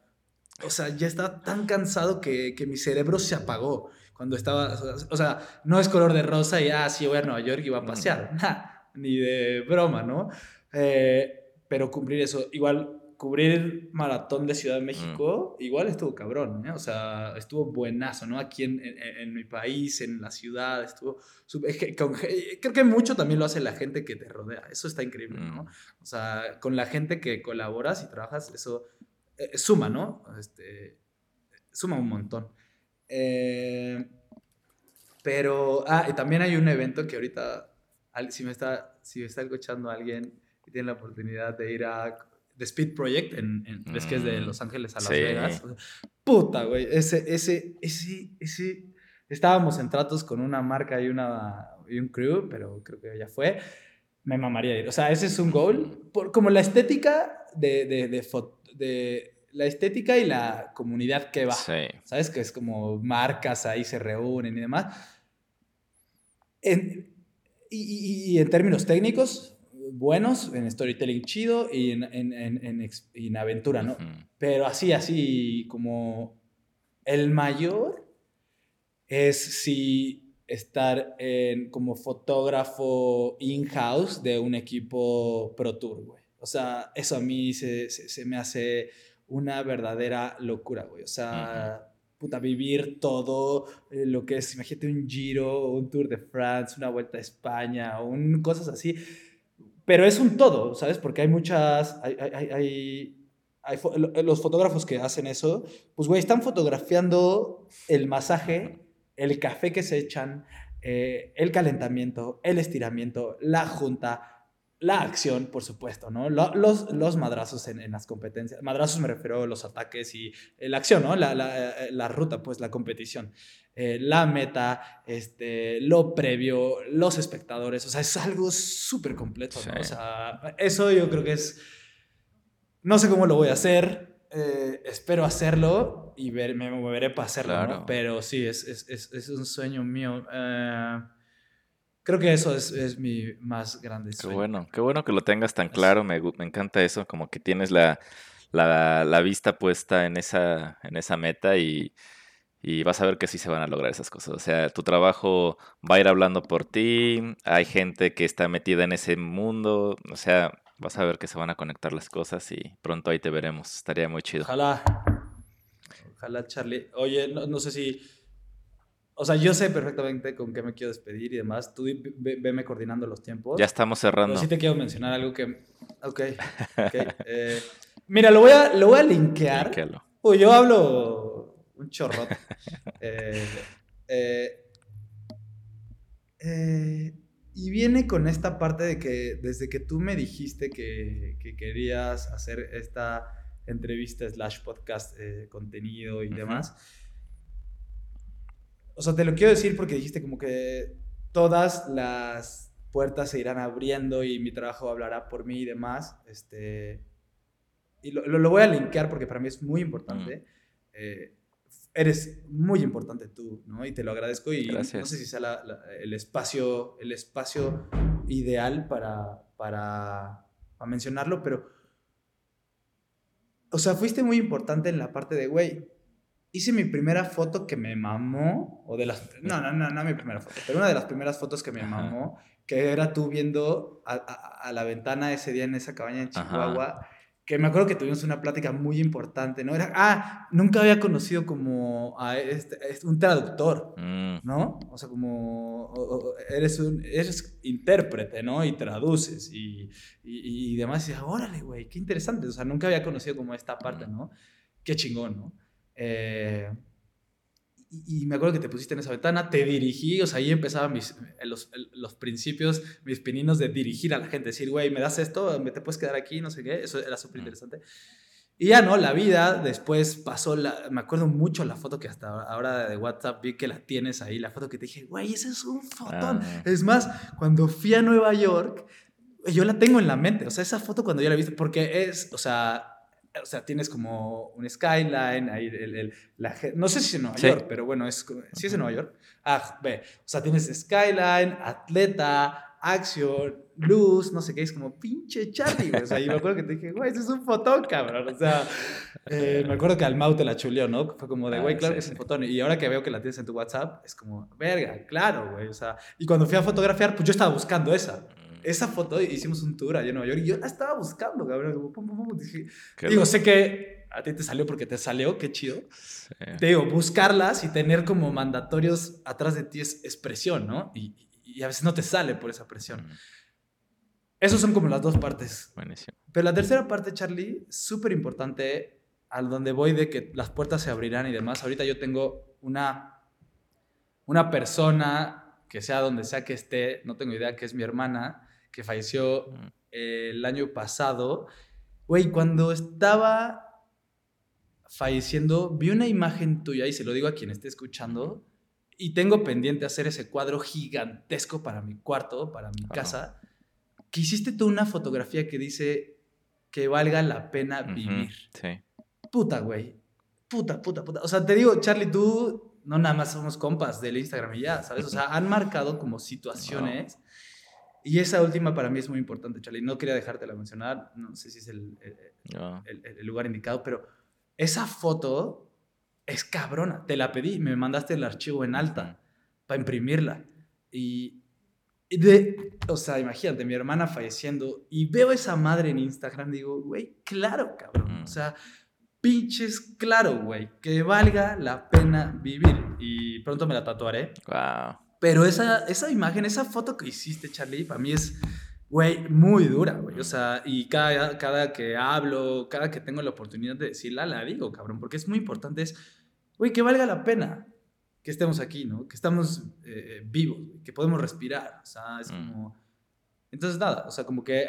O sea, ya estaba tan cansado que, que mi cerebro se apagó cuando estaba, o sea, no es color de rosa y, ah, sí, voy a Nueva York y voy a pasear. ni de broma, ¿no? Eh, pero cumplir eso, igual cubrir maratón de Ciudad de México, igual estuvo cabrón, ¿eh? O sea, estuvo buenazo, ¿no? Aquí en, en, mi país, en la ciudad, estuvo... creo que mucho también lo hace la gente que te rodea, eso está increíble, ¿no? O sea, con la gente que colaboras y trabajas, eso eh, suma, ¿no? Este, suma un montón. Eh, pero, ah, y también hay un evento que ahorita, si me está, si me está escuchando alguien y tiene la oportunidad de ir a The Speed Project, en, en es que es de mm, Los Ángeles a Las Vegas. Puta, güey, ese, ese, ese, ese, estábamos en tratos con una marca y, una, y un crew, pero creo que ya fue. Me mamaría ir. O sea, ese es un goal. Por, como la estética de, de, de, de la estética y la comunidad que va. ¿Sabes? Que es como marcas ahí se reúnen y demás. y, en términos técnicos, buenos, en storytelling chido y en, en, aventura, ¿no? Pero así, así como el mayor es si estar en, como fotógrafo in-house de un equipo Pro Tour, güey. O sea, eso a mí se, se me hace una verdadera locura, güey. O sea, puta, vivir todo eh, lo que es, imagínate un Giro, un Tour de France, una Vuelta a España, un, cosas así. Pero es un todo, ¿sabes? Porque hay muchas, hay, hay, hay, los fotógrafos que hacen eso, pues, güey, están fotografiando el masaje, el café que se echan, eh, el calentamiento, el estiramiento, la junta, la acción, por supuesto, ¿no? Los, los madrazos en, las competencias. Madrazos me refiero a los ataques y eh, la acción, ¿no? La, la, eh, la ruta, pues la competición. Eh, la meta, este, lo previo, los espectadores. O sea, es algo súper completo, ¿no? O sea, eso yo creo que es... No sé cómo lo voy a hacer. espero hacerlo y ver, me moveré para hacerlo, ¿no? Pero sí, es, es, es, es un sueño mío. Creo que eso es, es mi más grande sueño. Qué bueno, qué bueno que lo tengas tan claro, me, me encanta eso, como que tienes la, la, la, vista puesta en esa, en esa meta y, y vas a ver que sí se van a lograr esas cosas. O sea, tu trabajo va a ir hablando por ti, hay gente que está metida en ese mundo, o sea, vas a ver que se van a conectar las cosas y pronto ahí te veremos. Estaría muy chido. Ojalá. Ojalá, Charlie. Oye, no, no sé si o sea, yo sé perfectamente con qué me quiero despedir y demás. Tú veme coordinando los tiempos. Ya estamos cerrando. Pero sí te quiero mencionar algo que... Ok, eh, mira, lo voy a, lo voy a linkear. Uy, yo hablo un chorro. Eh, eh, y viene con esta parte de que desde que tú me dijiste que, que querías hacer esta entrevista slash podcast contenido y demás o sea, te lo quiero decir porque dijiste como que todas las puertas se irán abriendo y mi trabajo hablará por mí y demás. Este, y lo, lo, voy a linkear porque para mí es muy importante. Eh, eres muy importante tú, ¿no? Y te lo agradezco y no sé si sea el, espacio, el espacio ideal para, para, para mencionarlo, pero, o sea, fuiste muy importante en la parte de, güey, hice mi primera foto que me mamó, o de las, no, no, no, no mi primera foto, pero una de las primeras fotos que me mamó, que era tú viendo a, la ventana ese día en esa cabaña en Chihuahua que me acuerdo que tuvimos una plática muy importante, ¿no? Era, ah, nunca había conocido como a este, este un traductor, Mm, ¿no? O sea, como o- o- eres un eres intérprete, ¿no? Y traduces y, y, y demás. Y decía, órale, güey, qué interesante. O sea, nunca había conocido como esta parte, ¿no? Qué chingón, ¿no? Eh, y, y me acuerdo que te pusiste en esa ventana, te dirigí, o sea, ahí empezaban mis, los, los principios, mis pininos de dirigir a la gente, decir, güey, ¿me das esto? ¿Me te puedes quedar aquí? No sé qué, eso era súper interesante. Y ya, ¿no? La vida después pasó, la, me acuerdo mucho la foto que hasta ahora de WhatsApp vi que la tienes ahí, la foto que te dije, güey, ese es un fotón. Ah. Es más, cuando fui a Nueva York, yo la tengo en la mente, o sea, esa foto cuando yo la viste, porque es, o sea, o sea, tienes como un skyline, ahí el, el- la no sé si es en Nueva Sí. York, pero bueno, es, ¿sí es en Nueva York? Ah, ve, o sea, tienes skyline, atleta, acción, luz, no sé qué, es como pinche Charlie, güey. O sea, y me acuerdo que te dije, güey, ese es un fotón, cabrón. O sea, eh, me acuerdo que al Mau te la chuleó, ¿no? Fue como de, Ah, güey, claro sí, que es un fotón. Y ahora que veo que la tienes en tu WhatsApp, es como, verga, claro, güey. O sea, y cuando fui a fotografiar, pues yo estaba buscando esa. Esa foto hicimos un tour allá en Nueva York y yo la estaba buscando, cabrón. Como, pum, pum, pum, dije, digo, sé que a ti te salió porque te salió, qué chido. Sí. Te digo, buscarlas y tener como mandatorios atrás de ti es, es presión, ¿no? Y, y a veces no te sale por esa presión. Mm, Esas son como las dos partes. Buenísimo. Pero la tercera parte, Charlie, súper importante, al donde voy de que las puertas se abrirán y demás. Ahorita yo tengo una, una persona que sea donde sea que esté, no tengo idea, que es mi hermana, que falleció Mm, eh, el año pasado. Güey, cuando estaba falleciendo, vi una imagen tuya, y se lo digo a quien esté escuchando, y tengo pendiente hacer ese cuadro gigantesco para mi cuarto, para mi Ajá. casa, que hiciste tú una fotografía que dice que valga la pena vivir. Sí. Puta, güey. Puta, puta, puta. O sea, te digo, Charlie, tú no nada más somos compas del Instagram y ya, ¿sabes? O sea, han marcado como situaciones. Y esa última para mí es muy importante, Charlie. No quería dejártela mencionar. No sé si es el, el- No. el- el lugar indicado, pero esa foto es cabrona. Te la pedí, me mandaste el archivo en alta para imprimirla. Y, y de, o sea, imagínate, mi hermana falleciendo y veo esa madre en Instagram, digo, güey, claro, cabrón. Mm. O sea, pinches, claro, güey, que valga la pena vivir. Y pronto me la tatuaré. Wow. Pero esa, esa imagen, esa foto que hiciste, Charlie, para mí es, güey, muy dura, güey. O sea, y cada, cada que hablo, cada que tengo la oportunidad de decirla, la digo, cabrón, porque es muy importante, es, güey, que valga la pena que estemos aquí, ¿no? Que estamos eh, vivos, que podemos respirar. O sea, es Mm. como... Entonces, nada, o sea, como que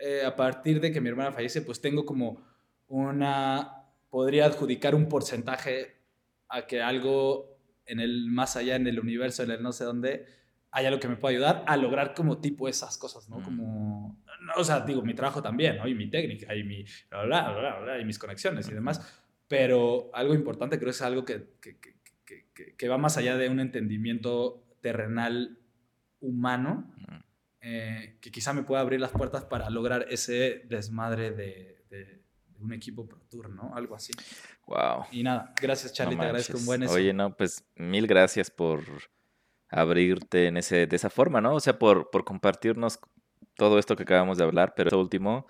eh, a partir de que mi hermana fallece, pues tengo como una... Podría adjudicar un porcentaje a que algo en el más allá, en el universo, en el no sé dónde, haya algo que me pueda ayudar a lograr como tipo esas cosas, ¿no? Mm. Como, no, o sea, digo, mi trabajo también, ¿no? Y mi técnica, y mi, bla, bla, bla, bla, y mis conexiones y demás, pero algo importante creo es algo que, que, que, que- va más allá de un entendimiento terrenal humano, Mm. eh, que quizá me pueda abrir las puertas para lograr ese desmadre de, de- de un equipo Pro Tour, ¿no? Algo así. Wow. Y nada, gracias Charlie, No te agradezco un buen eso. Oye, no, pues mil gracias por abrirte en ese, de esa forma, ¿no? O sea, por, por compartirnos todo esto que acabamos de hablar, pero esto último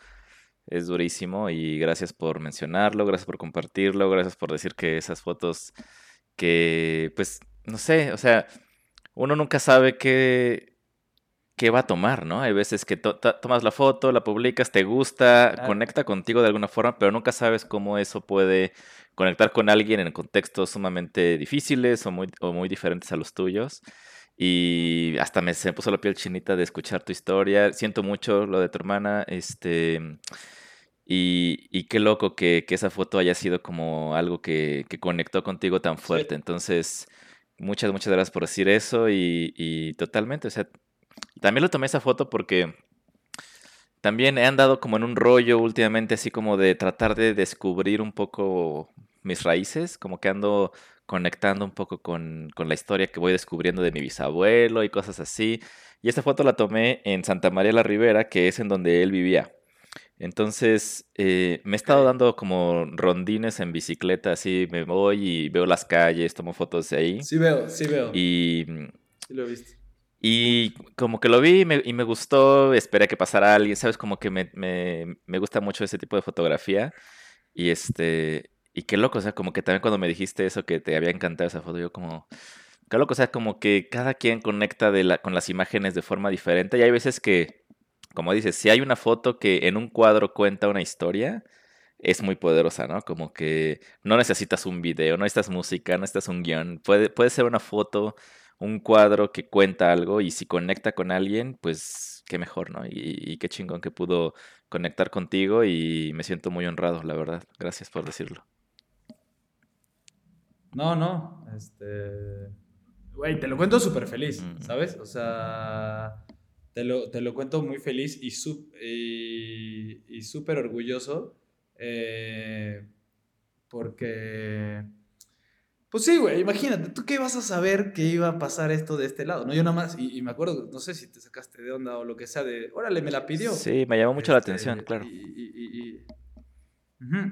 es durísimo y gracias por mencionarlo, gracias por compartirlo, gracias por decir que esas fotos que, pues, no sé, o sea, uno nunca sabe qué, qué va a tomar, ¿no? Hay veces que to- tomas la foto, la publicas, te gusta, Claro. conecta contigo de alguna forma, pero nunca sabes cómo eso puede conectar con alguien en contextos sumamente difíciles o muy, o muy diferentes a los tuyos. Y hasta me, se me puso la piel chinita de escuchar tu historia. Siento mucho lo de tu hermana. Este, y, y qué loco que, que esa foto haya sido como algo que, que conectó contigo tan Sí. fuerte. Entonces, muchas, muchas gracias por decir eso. Y, y totalmente, o sea, también lo tomé esa foto porque también he andado como en un rollo últimamente, así como de tratar de descubrir un poco mis raíces, como que ando conectando un poco con, con la historia que voy descubriendo de mi bisabuelo y cosas así. Y esta foto la tomé en Santa María la Ribera, que es en donde él vivía. Entonces, eh, me he estado dando como rondines en bicicleta, así me voy y veo las calles, tomo fotos de ahí. Sí veo, sí veo. Y, Sí lo he visto. Y como que lo vi y me, y me gustó, esperé que pasara alguien, ¿sabes? Como que me, me, me gusta mucho ese tipo de fotografía. Y este, y qué loco, o sea, como que también cuando me dijiste eso que te había encantado esa foto, yo como, qué loco, o sea, como que cada quien conecta de la, con las imágenes de forma diferente. Y hay veces que, como dices, si hay una foto que en un cuadro cuenta una historia, es muy poderosa, ¿no? Como que no necesitas un video, no necesitas música, no necesitas un guion. Puede, puede ser una foto un cuadro que cuenta algo y si conecta con alguien, pues qué mejor, ¿no? Y, qué chingón que pudo conectar contigo y me siento muy honrado, la verdad. Gracias por decirlo. No, no, este... Güey, te lo cuento súper feliz, mm. ¿sabes? O sea, te lo, te lo cuento muy feliz y súper orgulloso eh, porque pues sí, güey, imagínate, ¿tú qué vas a saber que iba a pasar esto de este lado? No, yo nada más, y, me acuerdo, no sé si te sacaste de onda o lo que sea, de, órale, me la pidió. Sí, me llamó mucho la este, atención, claro. Y,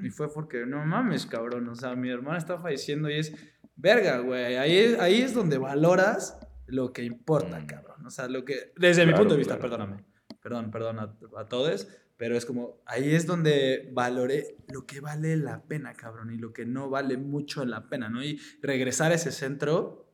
y, fue porque, no mames, cabrón, o sea, mi hermana está falleciendo y es, verga, güey, ahí es, ahí es donde valoras lo que importa, mm. cabrón. O sea, lo que, desde mi punto de vista, perdóname, perdón, perdón a, a todos, pero es como, ahí es donde valoré lo que vale la pena, cabrón, y lo que no vale mucho la pena, ¿no? Y regresar a ese centro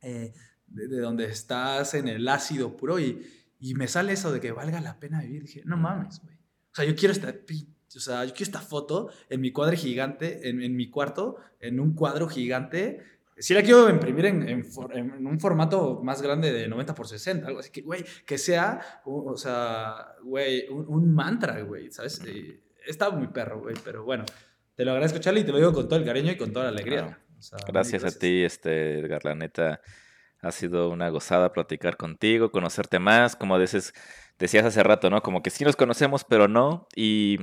eh, de, donde estás en el ácido puro y, y me sale eso de que valga la pena vivir. Dije, no mames, güey. O sea, yo quiero esta, o sea, yo quiero esta foto en mi cuadro gigante, en, en mi cuarto, en un cuadro gigante, Sí la quiero imprimir en, en, un formato más grande de 90 por 60, algo así que, güey, que sea, o, sea, güey, un, mantra, güey, ¿sabes? está muy perro, güey, pero bueno, te lo agradezco, Charlie, y te lo digo con todo el cariño y con toda la alegría. gracias, a ti, este, Edgar, la neta, ha sido una gozada platicar contigo, conocerte más, como dices, decías hace rato, ¿no? Como que sí nos conocemos, pero no, y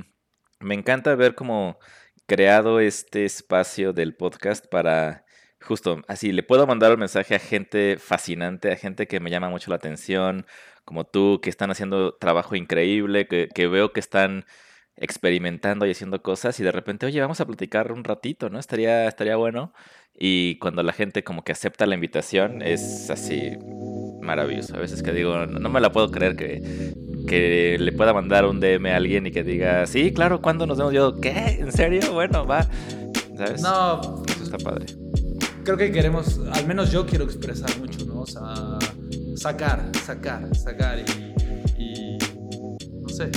me encanta ver cómo creado este espacio del podcast para Justo, así, le puedo mandar un mensaje a gente fascinante, a gente que me llama mucho la atención, como tú, que están haciendo trabajo increíble, que, que veo que están experimentando y haciendo cosas y de repente, oye, vamos a platicar un ratito, ¿no? Estaría, estaría bueno. Y cuando la gente como que acepta la invitación, es así maravilloso. A veces que digo, no, me la puedo creer que, que le pueda mandar un DM a alguien y que diga, sí, claro, ¿cuándo nos vemos? Yo, ¿qué? ¿En serio? Bueno, va. ¿Sabes? No. Eso está padre creo que queremos, al menos yo quiero expresar mucho, ¿no? O sea, sacar, sacar, sacar y, no sé,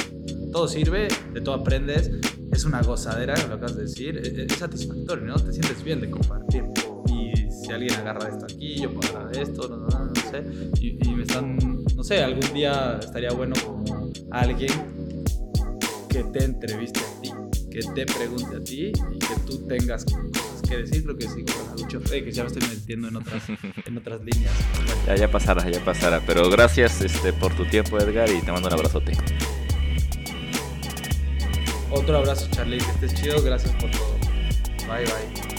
todo sirve, de todo aprendes, es una gozadera, lo acabas de decir, e, e, es, satisfactorio, ¿no? Te sientes bien de compartir. Y si alguien agarra esto aquí, yo puedo agarrar esto, no, no, no sé, y, y, me están, no sé, algún día estaría bueno como alguien que te entreviste a ti, que te pregunte a ti y que tú tengas que decir, creo que sí, mucho fe, que ya me estoy metiendo en otras, en otras líneas. Ya, ya pasará, ya pasará. Pero gracias este, por tu tiempo, Edgar, y te mando un abrazote. Otro abrazo, Charlie, que estés chido, gracias por todo. Bye, bye.